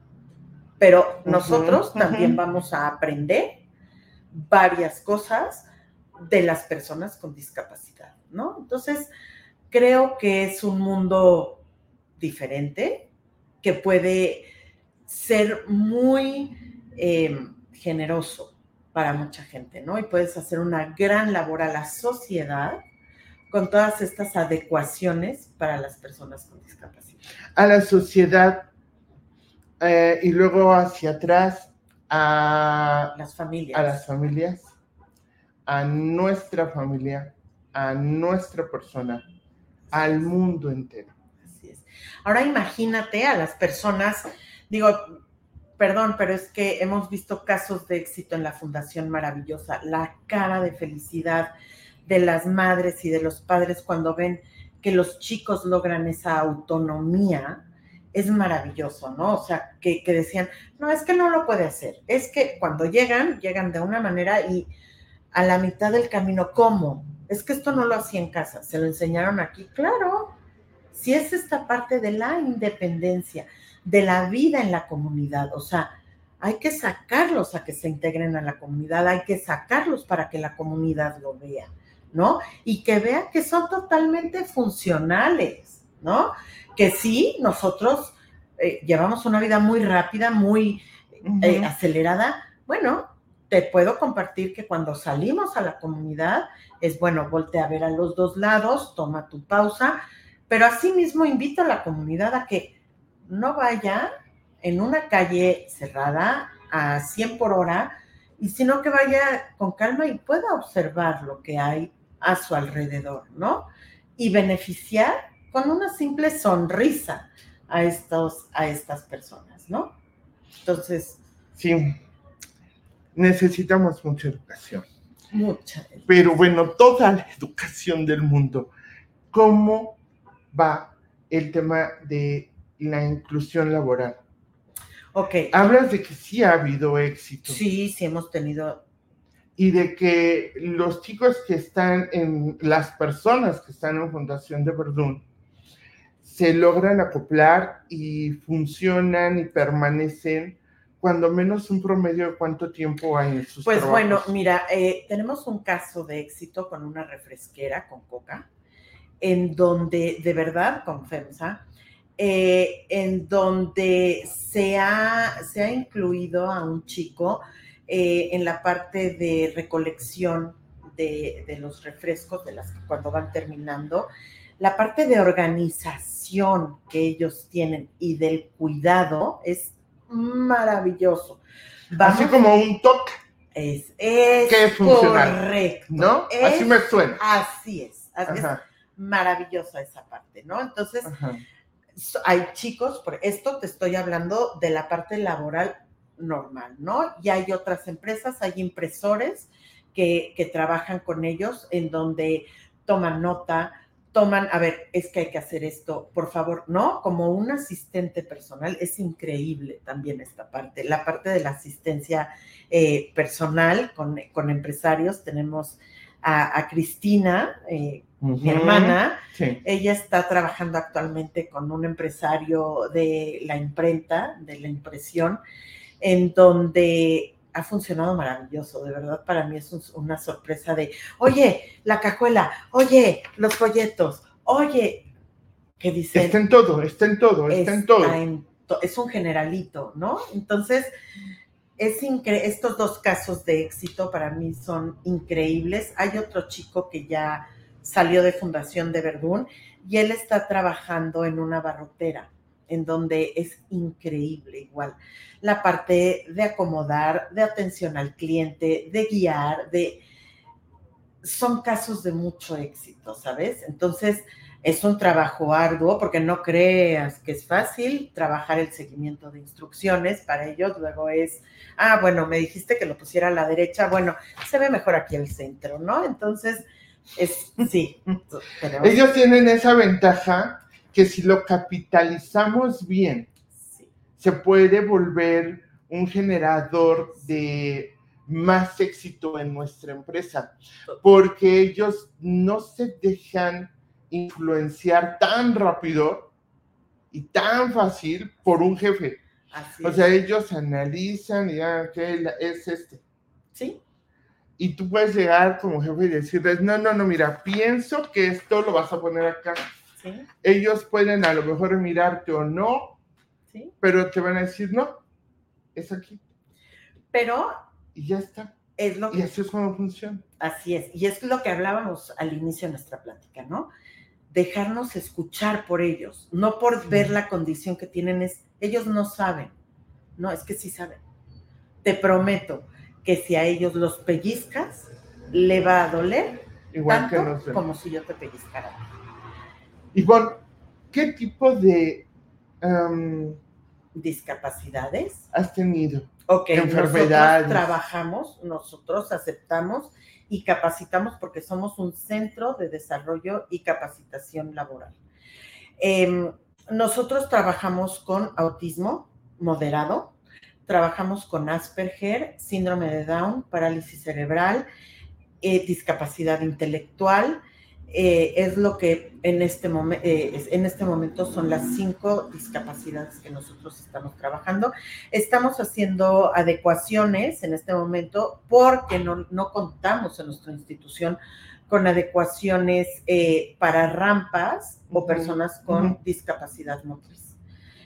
Pero nosotros también vamos a aprender varias cosas de las personas con discapacidad, ¿no? Entonces, creo que es un mundo diferente, que puede ser muy em, generoso para mucha gente, ¿no? Y puedes hacer una gran labor a la sociedad con todas estas adecuaciones para las personas con discapacidad. A la sociedad eh, y luego hacia atrás a las familias. A las familias, a nuestra familia, a nuestra persona, al mundo entero. Ahora imagínate a las personas, digo, perdón, pero es que hemos visto casos de éxito en la Fundación Maravillosa, la cara de felicidad de las madres y de los padres cuando ven que los chicos logran esa autonomía, es maravilloso, ¿no? O sea, que, decían, no, es que no lo puede hacer, es que cuando llegan, llegan de una manera y a la mitad del camino, ¿cómo? Es que esto no lo hacía en casa, se lo enseñaron aquí, claro, si es esta parte de la independencia, de la vida en la comunidad, o sea, hay que sacarlos a que se integren a la comunidad, hay que sacarlos para que la comunidad lo vea. ¿no? Y que vean que son totalmente funcionales, ¿no? Que sí, nosotros eh, llevamos una vida muy rápida, muy eh, acelerada. Bueno, te puedo compartir que cuando salimos a la comunidad es bueno, voltea a ver a los dos lados, toma tu pausa, pero asimismo invito a la comunidad a que no vaya en una calle cerrada a 100 por hora, y sino que vaya con calma y pueda observar lo que hay a su alrededor, ¿no? Y beneficiar con una simple sonrisa a, estos, a estas personas, ¿no? Entonces. Sí, necesitamos mucha educación. Mucha. Pero bueno, toda la educación del mundo. ¿Cómo va el tema de la inclusión laboral? Ok. Hablas de que sí ha habido éxito. Sí, sí hemos tenido y de que los chicos que están en, las personas que están en Fundación de Verdún, se logran acoplar y funcionan y permanecen cuando menos un promedio de cuánto tiempo hay en sus Pues bueno, mira, eh, tenemos un caso de éxito con una refresquera con coca, en donde, de verdad, con FEMSA, eh, en donde se ha, se ha incluido a un chico eh, en la parte de recolección de, los refrescos, de las cuando van terminando, la parte de organización que ellos tienen y del cuidado es maravilloso. Así como un toque. Es, es correcto. ¿No? así me suena. Así es. es maravillosa esa parte, ¿no? Entonces, hay chicos, por esto te estoy hablando de la parte laboral normal, ¿no? Y hay otras empresas, hay impresores que, trabajan con ellos en donde toman nota, toman, a ver, es que hay que hacer esto, por favor, ¿no? Como un asistente personal, es increíble también esta parte. La parte de la asistencia eh, personal con, con, empresarios, tenemos a, Cristina, eh, mi hermana, ella está trabajando actualmente con un empresario de la imprenta, de la impresión, en donde ha funcionado maravilloso, de verdad para mí es una sorpresa de, oye, la cajuela, oye, los folletos, oye, ¿qué dice? Está en todo, está en todo, está, en todo. es un generalito, ¿no? Entonces, es estos dos casos de éxito para mí son increíbles. Hay otro chico que ya salió de Fundación de Verdún y él está trabajando en una barrotera en donde es increíble igual. La parte de acomodar, de atención al cliente, de guiar, de... Son casos de mucho éxito, ¿sabes? Entonces, es un trabajo arduo porque no creas que es fácil trabajar el seguimiento de instrucciones para ellos. Luego es, ah, bueno, me dijiste que lo pusiera a la derecha, bueno, se ve mejor aquí el centro, ¿no? Entonces, es, sí. Ellos tienen esa ventaja que si lo capitalizamos bien, se puede volver un generador de más éxito en nuestra empresa, porque ellos no se dejan influenciar tan rápido y tan fácil por un jefe. o sea, ellos analizan y ya, ¿qué es este? Sí. Y tú puedes llegar como jefe y decirles, no, no, no, mira, pienso que esto lo vas a poner acá. Ellos pueden a lo mejor mirarte o no, pero te van a decir, no, es aquí. Pero... Y ya está. Es lo que, y así es como funciona. Así es. Y es lo que hablábamos al inicio de nuestra plática, ¿no? Dejarnos escuchar por ellos, no por ver la condición que tienen, es, ellos no saben. No, es que sí saben. Te prometo que si a ellos los pellizcas, le va a doler Igual tanto que como si yo te pellizcara. Ivonne, ¿qué tipo de discapacidades has tenido? Ok, enfermedades. Nosotros trabajamos, nosotros aceptamos y capacitamos porque somos un centro de desarrollo y capacitación laboral. Em, nosotros trabajamos con autismo moderado, trabajamos con Asperger, síndrome de Down, parálisis cerebral, eh, discapacidad intelectual, eh, es lo que en este, eh, en este momento son las cinco discapacidades que nosotros estamos trabajando. Estamos haciendo adecuaciones en este momento porque no, contamos en nuestra institución con adecuaciones para rampas o personas con discapacidad motriz.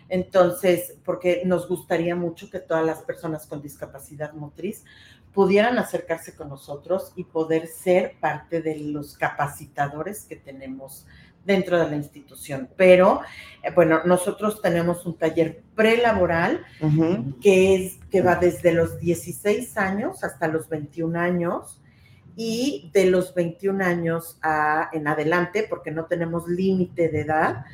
Entonces, porque nos gustaría mucho que todas las personas con discapacidad motriz pudieran acercarse con nosotros y poder ser parte de los capacitadores que tenemos dentro de la institución. Pero, eh, bueno, nosotros tenemos un taller prelaboral que, es, que va desde los 16 años hasta los 21 años y de los 21 años a, en adelante, porque no tenemos límite de edad,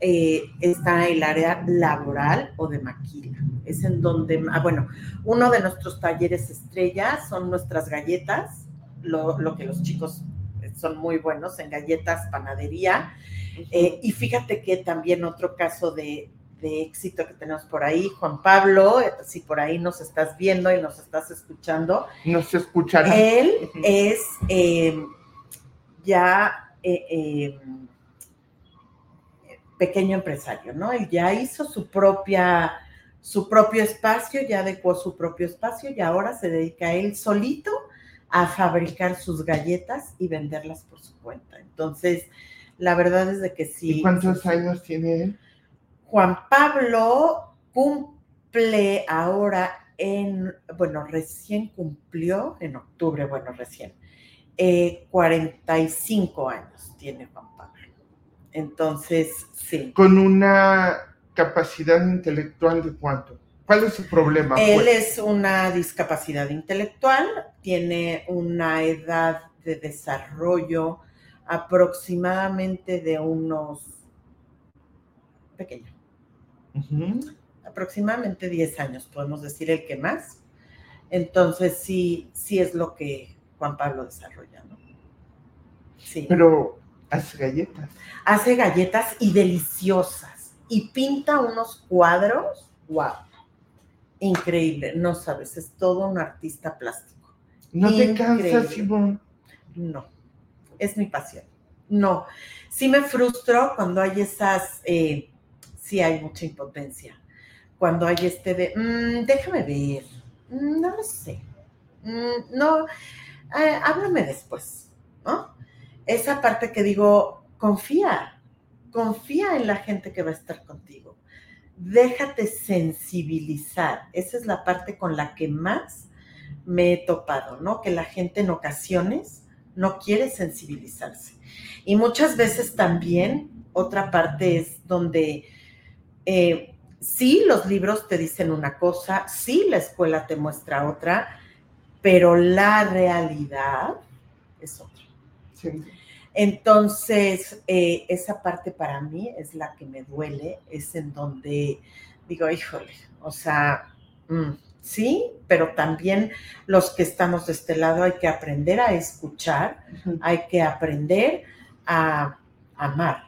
eh, está el área laboral o de maquila. Es en donde, ah, bueno, uno de nuestros talleres estrella son nuestras galletas, lo, que los chicos son muy buenos en galletas, panadería. Eh, y fíjate que también otro caso de, éxito que tenemos por ahí, Juan Pablo, eh, si por ahí nos estás viendo y nos estás escuchando. Nos escuchará. Él es ya pequeño empresario, ¿no? Él ya hizo su propia, su propio espacio, ya adecuó su propio espacio y ahora se dedica él solito a fabricar sus galletas y venderlas por su cuenta. Entonces, la verdad es de que sí. ¿Y cuántos años tiene él? Juan Pablo cumple ahora en, bueno, recién cumplió en octubre, bueno, recién, 45 eh, años tiene Juan Pablo. Entonces, sí. Con una capacidad intelectual de cuánto? ¿Cuál es su problema? Él pues? es una discapacidad intelectual, tiene una edad de desarrollo aproximadamente de unos pequeño. Aproximadamente 10 años, podemos decir el que más. Entonces, sí, sí es lo que Juan Pablo desarrolla, ¿no? Sí. Pero Hace galletas. Hace galletas y deliciosas. Y pinta unos cuadros, wow. Increíble, no sabes, es todo un artista plástico. ¿No te cansas, Simón? No, es mi pasión. No, sí me frustro cuando hay esas, eh, sí hay mucha impotencia. Cuando hay este de, mm, déjame ver, mm, no lo sé, mm, no, eh, háblame después, ¿no? Esa parte que digo, confía, confía en la gente que va a estar contigo. Déjate sensibilizar. Esa es la parte con la que más me he topado, ¿no? Que la gente en ocasiones no quiere sensibilizarse. Y muchas veces también otra parte es donde eh, sí los libros te dicen una cosa, sí la escuela te muestra otra, pero la realidad es otra. Entonces, eh, esa parte para mí es la que me duele, es en donde digo, híjole, o sea, mm, sí, pero también los que estamos de este lado hay que aprender a escuchar, hay que aprender a amar.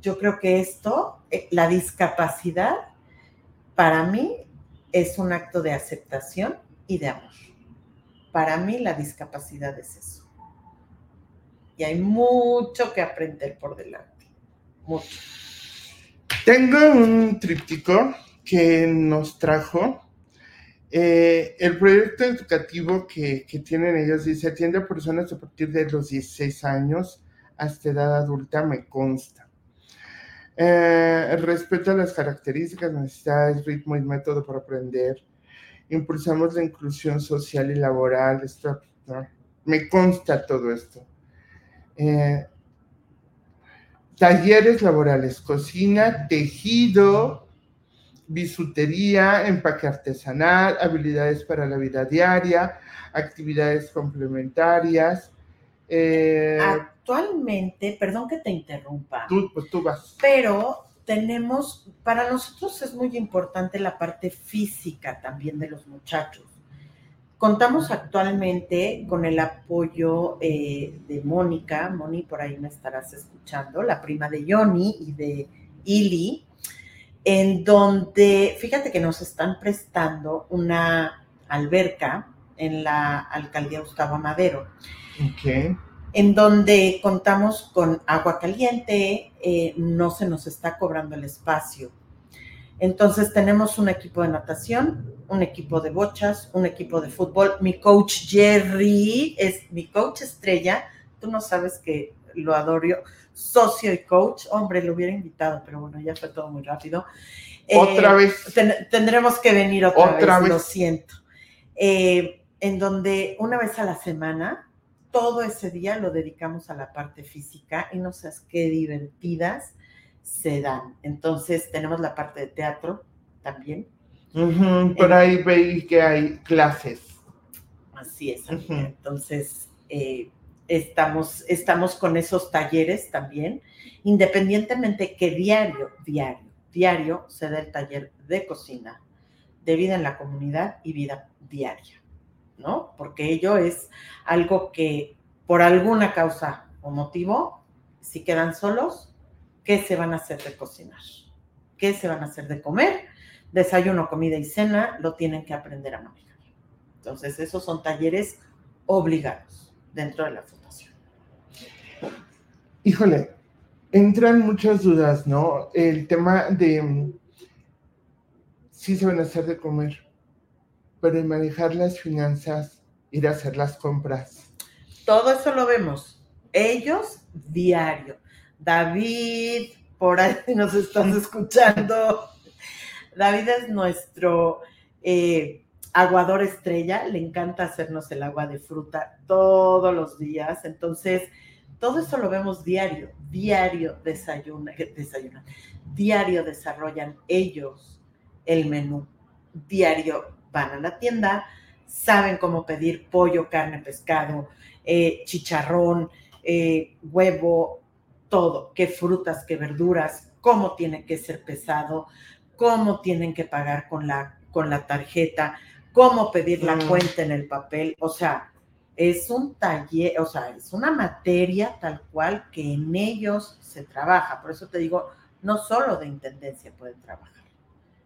Yo creo que esto, eh, la discapacidad, para mí es un acto de aceptación y de amor. Para mí la discapacidad es eso. Y hay mucho que aprender por delante. Mucho. Tengo un tríptico que nos trajo eh, el proyecto educativo que, tienen ellos dice, atiende a personas a partir de los 16 años hasta edad adulta, me consta. Eh, respeta las características, necesidades, ritmo y método para aprender. Impulsamos la inclusión social y laboral. Me consta todo esto. Eh, talleres laborales, cocina, tejido, bisutería, empaque artesanal, habilidades para la vida diaria, actividades complementarias. Eh, Actualmente, perdón que te interrumpa. Tú, pues tú vas. Pero tenemos, para nosotros es muy importante la parte física también de los muchachos. Contamos actualmente con el apoyo eh, de Mónica, Moni, por ahí me estarás escuchando, la prima de Johnny y de Ili, en donde, fíjate que nos están prestando una alberca en la alcaldía Gustavo Madero. En donde contamos con agua caliente, eh, no se nos está cobrando el espacio. Entonces tenemos un equipo de natación, un equipo de bochas, un equipo de fútbol. Mi coach Jerry es mi coach estrella. Tú no sabes que lo adoro socio y coach. Hombre, lo hubiera invitado, pero bueno, ya fue todo muy rápido. Otra eh, vez. tendremos que venir otra, vez, lo siento. Eh, en donde una vez a la semana, todo ese día lo dedicamos a la parte física y no sabes qué divertidas se dan. Entonces, tenemos la parte de teatro también. por ahí veis que hay clases. Así es. Entonces, eh, estamos, estamos con esos talleres también, independientemente que diario, diario, diario se dé el taller de cocina, de vida en la comunidad y vida diaria, ¿no? Porque ello es algo que por alguna causa o motivo, si quedan solos, ¿qué se van a hacer de cocinar? ¿Qué se van a hacer de comer? Desayuno, comida y cena lo tienen que aprender a manejar. Entonces, esos son talleres obligados dentro de la híjole, entran muchas dudas, ¿no? El tema de mm, sí se van a hacer de comer, pero manejar las finanzas, ir a hacer las compras. Todo eso lo vemos. Ellos diario. David, por ahí nos estás escuchando. David es nuestro eh, aguador estrella, le encanta hacernos el agua de fruta todos los días. Entonces, todo eso lo vemos diario, diario desayunan, diario desarrollan ellos el menú, diario van a la tienda, saben cómo pedir pollo, carne, pescado, eh, chicharrón, eh, huevo, todo, qué frutas, qué verduras, cómo tiene que ser pesado, cómo tienen que pagar con la, con la tarjeta, cómo pedir la mm. cuenta en el papel, o sea, es un taller, o sea, es una materia tal cual que en ellos se trabaja. Por eso te digo, no solo de intendencia pueden trabajar.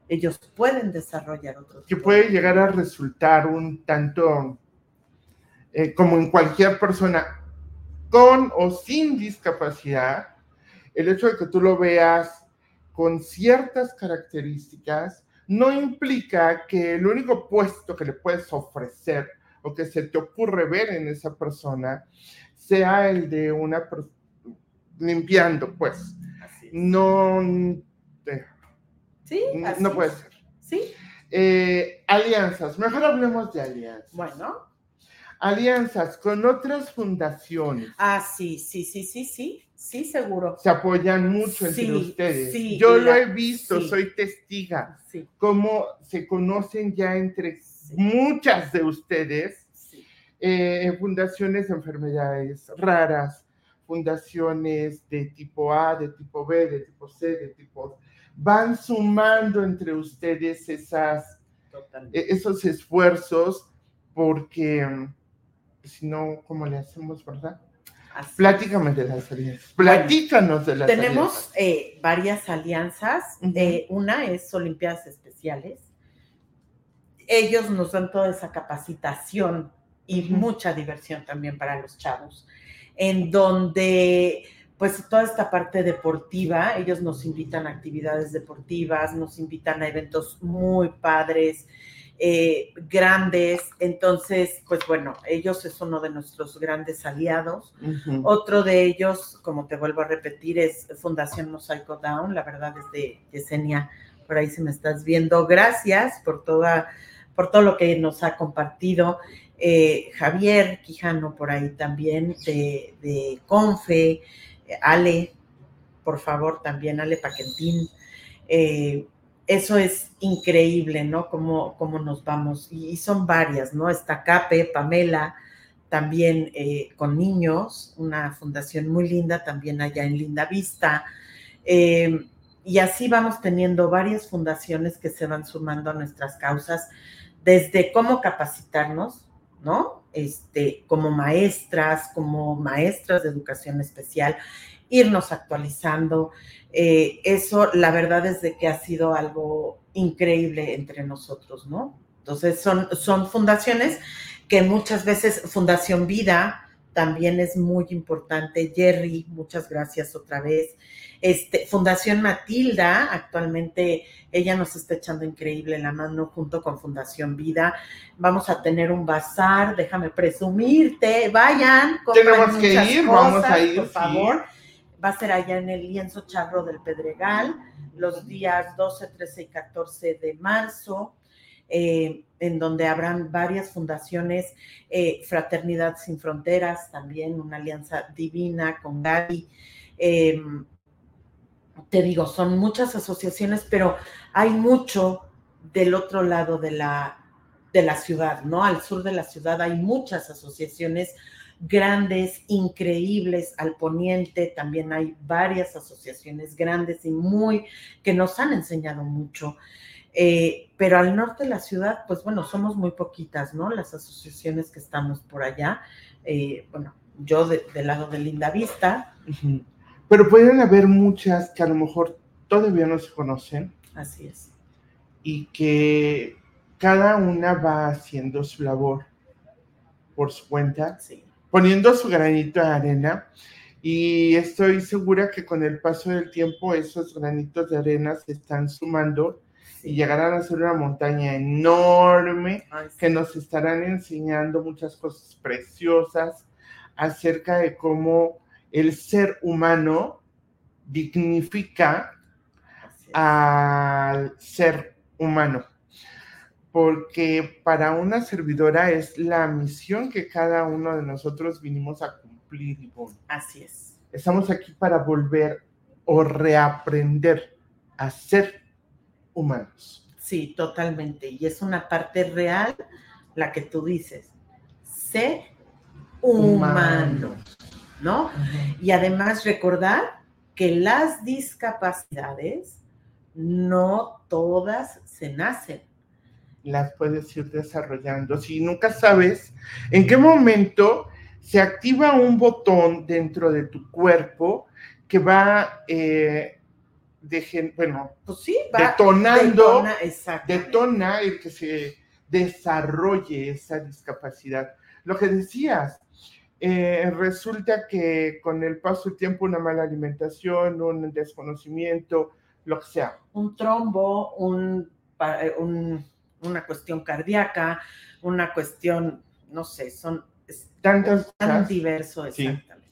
Ellos pueden desarrollar otros. Que puede llegar a resultar un tanto eh, como en cualquier persona con o sin discapacidad, el hecho de que tú lo veas con ciertas características no implica que el único puesto que le puedes ofrecer o que se te ocurre ver en esa persona sea el de una limpiando, pues. No. sí, no puede ser. Sí. Eh, alianzas, mejor hablemos de alianzas. Bueno. Alianzas con otras fundaciones. Ah, sí, sí, sí, sí, sí. Sí, seguro. Se apoyan mucho entre ustedes. Sí, Yo lo he visto, soy testiga. Sí. Cómo se conocen ya entre muchas de ustedes. Eh, fundaciones de enfermedades raras, fundaciones de tipo A, de tipo B, de tipo C, de tipo... Van sumando entre ustedes esas, e, esos esfuerzos porque mm, si no, ¿cómo le hacemos, verdad? Platícame de las alianzas. Platícanos de las tenemos, alianzas. Tenemos eh, varias alianzas. Eh, una es Olimpiadas Especiales. Ellos nos dan toda esa capacitación y mucha diversión también para los chavos en donde pues toda esta parte deportiva, ellos nos invitan a actividades deportivas, nos invitan a eventos muy padres, eh, grandes. Entonces, pues bueno, ellos es uno de nuestros grandes aliados. Otro de ellos, como te vuelvo a repetir, es Fundación Mosaico Down. La verdad es de Yesenia, por ahí se me estás viendo. Gracias por toda, por todo lo que nos ha compartido. Eh, Javier Quijano por ahí también, de, Confe, Ale, por favor, también Ale Paquentín. Eh, eso es increíble, ¿no? Cómo, cómo nos vamos. Y, son varias, ¿no? Está Cape, Pamela, también eh, con niños, una fundación muy linda, también allá en Linda Vista. y así vamos teniendo varias fundaciones que se van sumando a nuestras causas, desde cómo capacitarnos, ¿no? Este, como maestras, como maestras de educación especial, irnos actualizando. Eh, eso, la verdad es de que ha sido algo increíble entre nosotros, ¿no? Entonces, son, son fundaciones que muchas veces, Fundación Vida también es muy importante. Jerry, muchas gracias otra vez. Este, Fundación Matilda, actualmente ella nos está echando increíble la mano junto con Fundación Vida. Vamos a tener un bazar, déjame presumirte, vayan. Tenemos que ir, vamos a ir. Por favor. Va a ser allá en el lienzo charro del Pedregal, los días 12, 13 y 14 de marzo. Eh, en donde habrán varias fundaciones, eh, Fraternidad Sin Fronteras, también una alianza divina con Gaby, em, te digo, son muchas asociaciones, pero hay mucho del otro lado de la, de la ciudad, ¿no? Al sur de la ciudad hay muchas asociaciones grandes, increíbles, al poniente también hay varias asociaciones grandes y muy que nos han enseñado mucho. Eh, pero al norte de la ciudad, pues bueno, somos muy poquitas, ¿no? Las asociaciones que estamos por allá. Eh, bueno, yo del lado de Linda Vista, pero pueden haber muchas que a lo mejor todavía no se conocen. Así es. Y que cada una va haciendo su labor por su cuenta, poniendo su granito de arena. Y estoy segura que con el paso del tiempo esos granitos de arena se están sumando y llegarán a ser una montaña enorme que nos estarán enseñando muchas cosas preciosas acerca de cómo el ser humano dignifica al ser humano. Porque para una servidora es la misión que cada uno de nosotros vinimos a cumplir. Así es. Estamos aquí para volver o reaprender a ser humanos. Sí, totalmente. Y es una parte real la que tú dices. Ser humano. ¿no? Y además recordar que las discapacidades no todas se nacen. Las puedes ir desarrollando. Si nunca sabes en qué momento se activa un botón dentro de tu cuerpo que va, eh, bueno, pues sí, detonando, detona el que se desarrolle esa discapacidad. Lo que decías, eh, resulta que con el paso del tiempo una mala alimentación, un desconocimiento, lo que sea. Un trombo, un, eh, una cuestión cardíaca, una cuestión, no sé, son tantas tan diverso exactamente.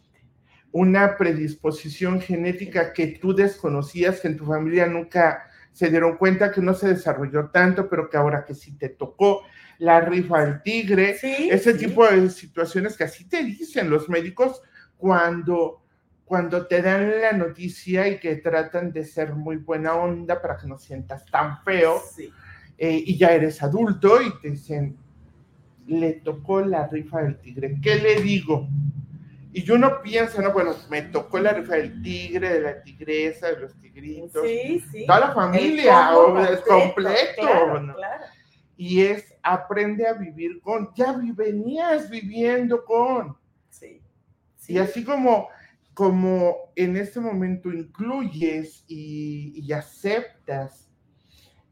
Una predisposición genética que tú desconocías, que en tu familia nunca se dieron cuenta que no se desarrolló tanto, pero que ahora que sí te tocó la rifa del tigre, ese tipo de situaciones que así te dicen los médicos cuando, cuando te dan la noticia y que tratan de ser muy buena onda para que no sientas tan feo eh, y ya eres adulto y te dicen, le tocó la rifa del tigre, ¿qué le digo? Y yo no pienso, no, bueno, me tocó la rifa del tigre, de la tigresa, de los tigritos. Sí, sí. Toda la familia, o es completo. Y es aprende a vivir con, ya venías viviendo con. Sí. Y así como, como en este momento incluyes y, y aceptas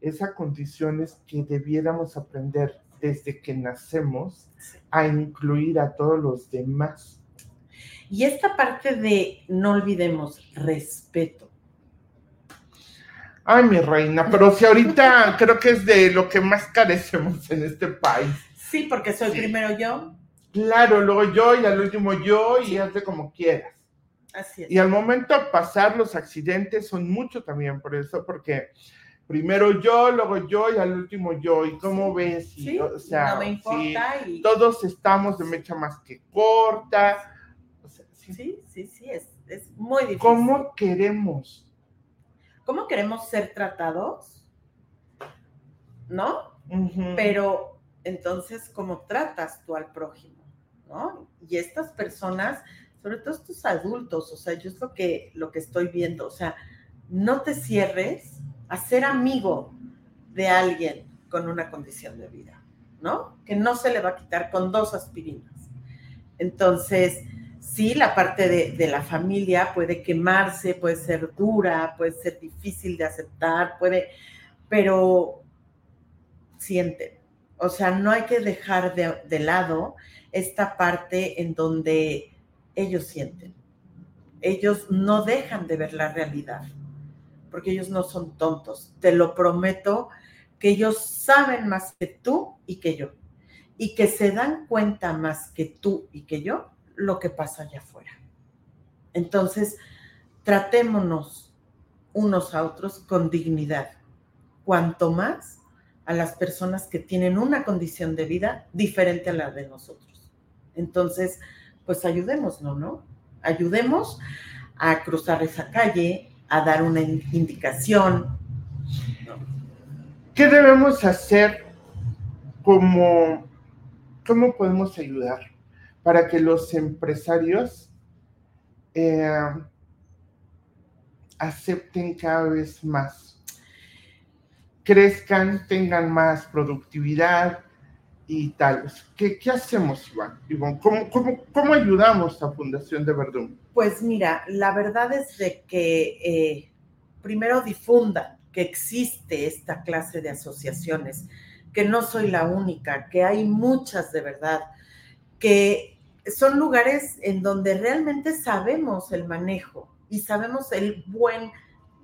esas condiciones que debiéramos aprender desde que nacemos a incluir a todos los demás y esta parte de, no olvidemos, respeto. Ay, mi reina, pero si ahorita creo que es de lo que más carecemos en este país. Sí, porque soy primero yo. Claro, luego yo y al último yo y hazte como quieras. Así es. Y al momento pasar los accidentes son mucho también por eso, porque primero yo, luego yo y al último yo. ¿Y cómo ves? sí, o sea, no me importa. Todos estamos de mecha más que corta Sí, sí, sí, es, muy difícil. ¿Cómo queremos? ¿Cómo queremos ser tratados? ¿No? Pero entonces, ¿cómo tratas tú al prójimo? ¿No? Y estas personas, sobre todo estos adultos, o sea, yo es lo que, lo que estoy viendo, o sea, no te cierres a ser amigo de alguien con una condición de vida, ¿no? Que no se le va a quitar con dos aspirinas. Entonces, sí, la parte de, la familia puede quemarse, puede ser dura, puede ser difícil de aceptar, puede, pero sienten. O sea, no hay que dejar de, de lado esta parte en donde ellos sienten. Ellos no dejan de ver la realidad, porque ellos no son tontos. Te lo prometo que ellos saben más que tú y que yo, y que se dan cuenta más que tú y que yo lo que pasa allá afuera. Entonces, tratémonos unos a otros con dignidad, cuanto más a las personas que tienen una condición de vida diferente a la de nosotros. Entonces, pues ayudémonos, ¿no? Ayudemos a cruzar esa calle, a dar una indicación. ¿Qué debemos hacer como, cómo podemos ayudar? para que los empresarios eh, acepten cada vez más, crezcan, tengan más productividad y tal. ¿Qué, hacemos, Iván? ¿cómo, ayudamos a Fundación de Verdún? Pues mira, la verdad es de que eh, primero difundan que existe esta clase de asociaciones, que no soy la única, que hay muchas de verdad que son lugares en donde realmente sabemos el manejo y sabemos el buen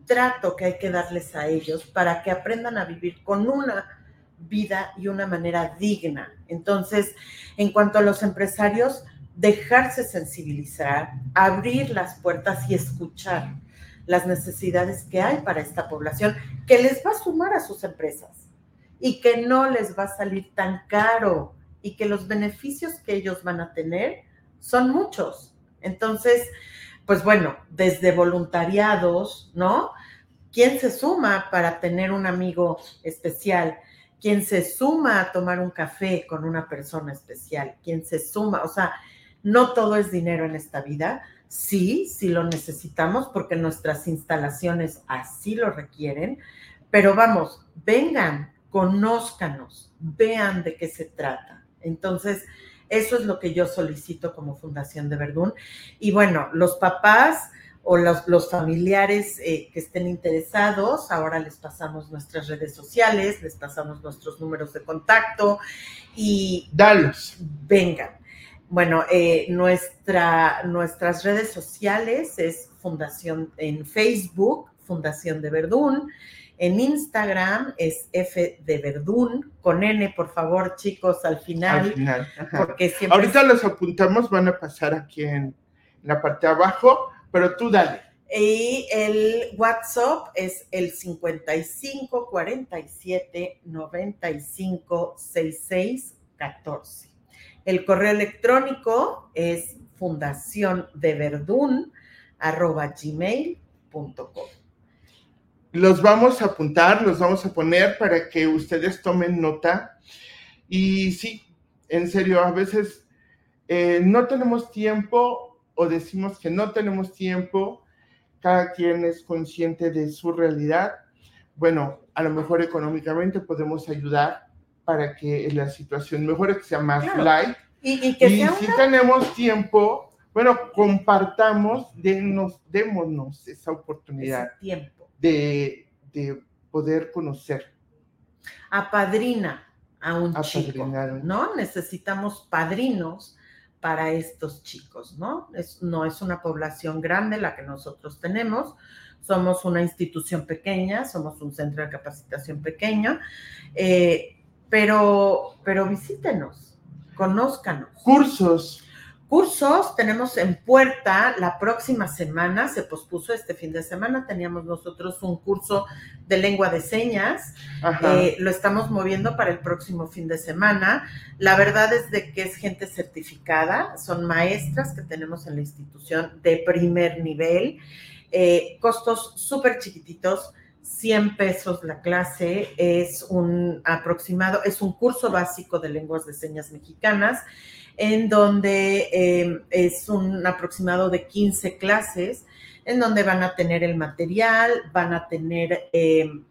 trato que hay que darles a ellos para que aprendan a vivir con una vida y una manera digna. Entonces, en cuanto a los empresarios, dejarse sensibilizar, abrir las puertas y escuchar las necesidades que hay para esta población, que les va a sumar a sus empresas y que no les va a salir tan caro y que los beneficios que ellos van a tener son muchos. Entonces, pues bueno, desde voluntariados, ¿no? ¿Quién se suma para tener un amigo especial? ¿Quién se suma a tomar un café con una persona especial? ¿Quién se suma? O sea, no todo es dinero en esta vida. Sí, sí lo necesitamos porque nuestras instalaciones así lo requieren, pero vamos, vengan, conózcanos, vean de qué se trata. Entonces, eso es lo que yo solicito como Fundación de Verdún. Y bueno, los papás o los, familiares eh, que estén interesados, ahora les pasamos nuestras redes sociales, les pasamos nuestros números de contacto y... Dalos. Vengan. Bueno, eh, nuestra, nuestras redes sociales es Fundación en Facebook, Fundación de Verdún. En Instagram es F de Verdún, con N, por favor, chicos, al final. Al final. Porque siempre Ahorita los apuntamos, van a pasar aquí en la parte de abajo, pero tú dale. Y el WhatsApp es el 55 47 95 66 14. El correo electrónico es fundación de verdún arroba gmail.com. Los vamos a apuntar, los vamos a poner para que ustedes tomen nota. Y sí, en serio, a veces eh, no tenemos tiempo o decimos que no tenemos tiempo. Cada quien es consciente de su realidad. Bueno, a lo mejor económicamente podemos ayudar para que la situación mejore, que sea más light. Y, que si tenemos tiempo, bueno, compartamos, denos, démonos esa oportunidad tiempo. De, de, poder conocer. Apadrina a un chico, ¿no? Necesitamos padrinos para estos chicos, ¿no? Es, no es una población grande la que nosotros tenemos, somos una institución pequeña, somos un centro de capacitación pequeño, eh, pero, pero visítenos, conózcanos. Cursos. Cursos tenemos en puerta la próxima semana, se pospuso este fin de semana, teníamos nosotros un curso de lengua de señas, eh, lo estamos moviendo para el próximo fin de semana. La verdad es de que es gente certificada, son maestras que tenemos en la institución de primer nivel, eh, costos súper chiquititos 100 pesos la clase, es un aproximado, es un curso básico de lenguas de señas mexicanas, en donde em, es un aproximado de 15 clases, en donde van a tener el material, van a tener em,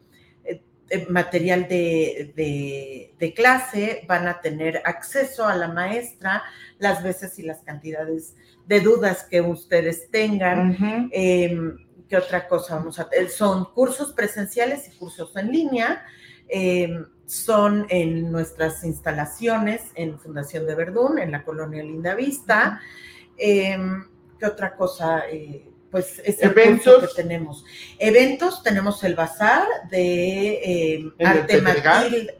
eh, material de, clase, van a tener acceso a la maestra las veces y las cantidades de dudas que ustedes tengan. ¿Qué otra cosa vamos a tener? Son cursos presenciales y cursos en línea. Eh, son en nuestras instalaciones en Fundación de Verdún, en la colonia Linda Vista. Eh, ¿Qué otra cosa? Eh, pues es el curso que tenemos. Eventos, tenemos el Bazar de Arte Matilda,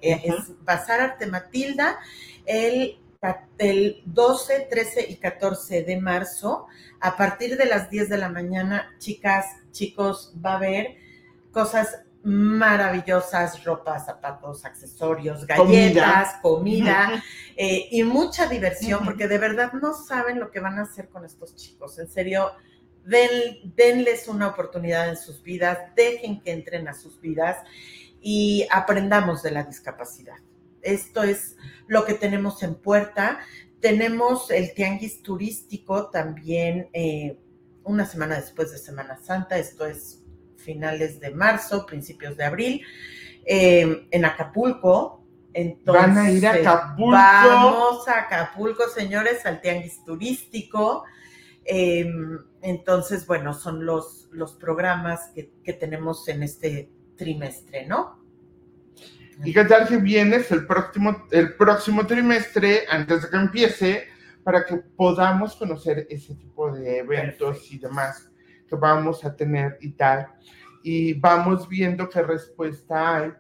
Bazar Arte Matilda, el el 12, 13 y 14 de marzo, a partir de las 10 de la mañana, chicas, chicos, va a haber cosas maravillosas, ropas, zapatos, accesorios, galletas, comida, eh, y mucha diversión, porque de verdad no saben lo que van a hacer con estos chicos. En serio, denles una oportunidad en sus vidas, dejen que entren a sus vidas y aprendamos de la discapacidad. Esto es lo que tenemos en puerta. Tenemos el tianguis turístico también eh, una semana después de Semana Santa, esto es finales de marzo, principios de abril, eh, en Acapulco. Entonces, Van a ir a Acapulco. Vamos a Acapulco, señores, al tianguis turístico. Em, entonces, bueno, son los, los programas que, que tenemos en este trimestre, ¿no? ¿Y qué tal si vienes el próximo, el próximo trimestre, antes de que empiece, para que podamos conocer ese tipo de eventos y demás que vamos a tener y tal? Y vamos viendo qué respuesta hay.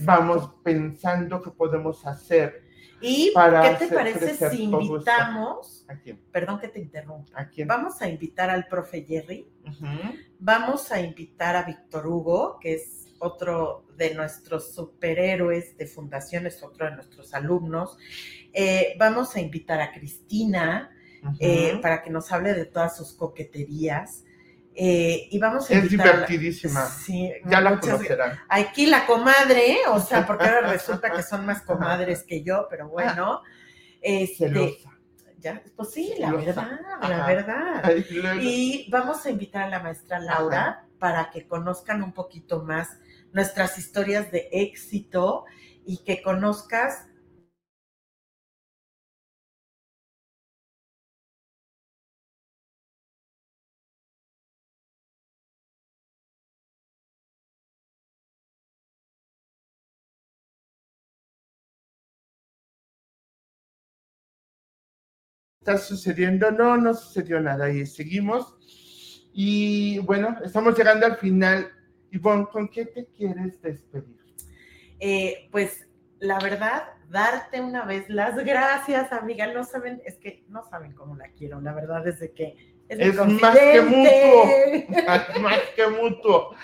Vamos pensando qué podemos hacer. ¿Y para qué te parece si invitamos? ¿A quién? Perdón que te interrumpa. ¿A quién? Vamos a invitar al profe Jerry. Vamos a invitar a Víctor Hugo, que es otro de nuestros superhéroes de fundaciones, otro de nuestros alumnos. Eh, vamos a invitar a Cristina eh, para que nos hable de todas sus coqueterías. Eh, y vamos a Es divertidísima. Sí, ya la conocerán. Aquí la comadre, o sea, porque ahora resulta que son más comadres que yo, pero bueno. Este, ya, pues sí, la verdad, la verdad. y vamos a invitar a la maestra Laura para que conozcan un poquito más nuestras historias de éxito y que conozcas está sucediendo? No, no sucedió nada y seguimos. Y bueno, estamos llegando al final. Ivonne, ¿con qué te quieres despedir? Eh, pues la verdad, darte una vez las gracias, amiga. No saben, es que no saben cómo la quiero. La verdad es de que es, más que mutuo. más que mutuo.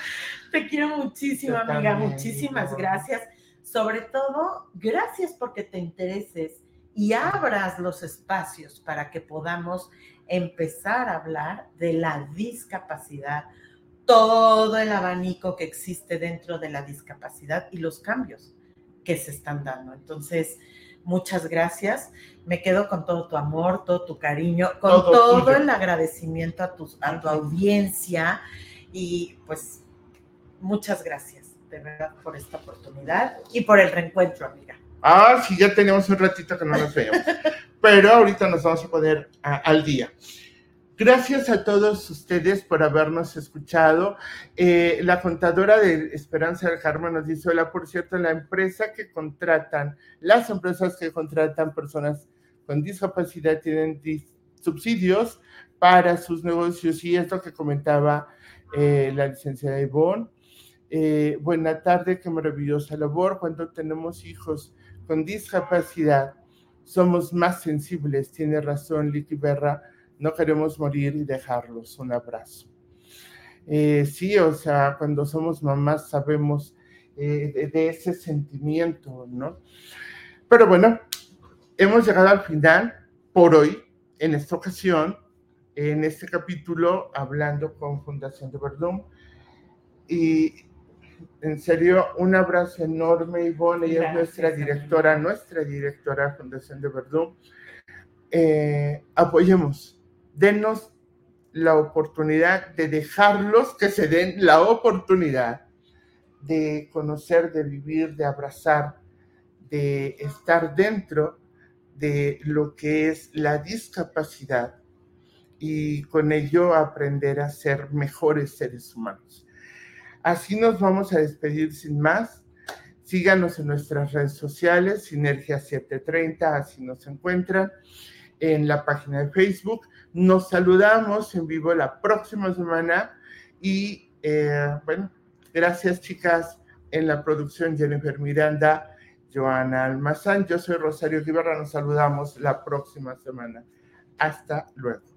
Te quiero muchísimo, amiga. Muchísimas gracias. Sobre todo, gracias porque te intereses y abras los espacios para que podamos empezar a hablar de la discapacidad, todo el abanico que existe dentro de la discapacidad y los cambios que se están dando. Entonces, muchas gracias. Me quedo con todo tu amor, todo tu cariño, con todo, el agradecimiento a tu, a tu audiencia y pues muchas gracias de verdad por esta oportunidad y por el reencuentro, amiga. Ah, sí, ya tenemos un ratito que no nos veíamos. Pero ahorita nos vamos a poner al día. Gracias a todos ustedes por habernos escuchado. Eh, la contadora de Esperanza del Carmen nos dice, hola, por cierto, la empresa que contratan, las empresas que contratan personas con discapacidad tienen subsidios para sus negocios y esto que comentaba eh, la licenciada Ivonne. Eh, buena tarde, qué maravillosa labor. Cuando tenemos hijos con discapacidad somos más sensibles, tiene razón Licky Berra, no queremos morir y dejarlos. Un abrazo. Eh, sí, o sea, cuando somos mamás sabemos eh, de, ese sentimiento, ¿no? Pero bueno, hemos llegado al final por hoy, en esta ocasión, en este capítulo, hablando con Fundación de Verdún. Y en serio, un abrazo enorme, Ivonne. Ella es nuestra directora, nuestra directora Fundación de Verdún. Eh, apoyemos, denos la oportunidad de dejarlos que se den la oportunidad de conocer, de vivir, de abrazar, de estar dentro de lo que es la discapacidad y con ello aprender a ser mejores seres humanos. Así nos vamos a despedir sin más. Síganos en nuestras redes sociales, Sinergia 730, así nos encuentran en la página de Facebook. Nos saludamos en vivo la próxima semana y eh, bueno, gracias chicas en la producción Jennifer Miranda, Joana Almazán, yo soy Rosario Guiberra, nos saludamos la próxima semana. Hasta luego.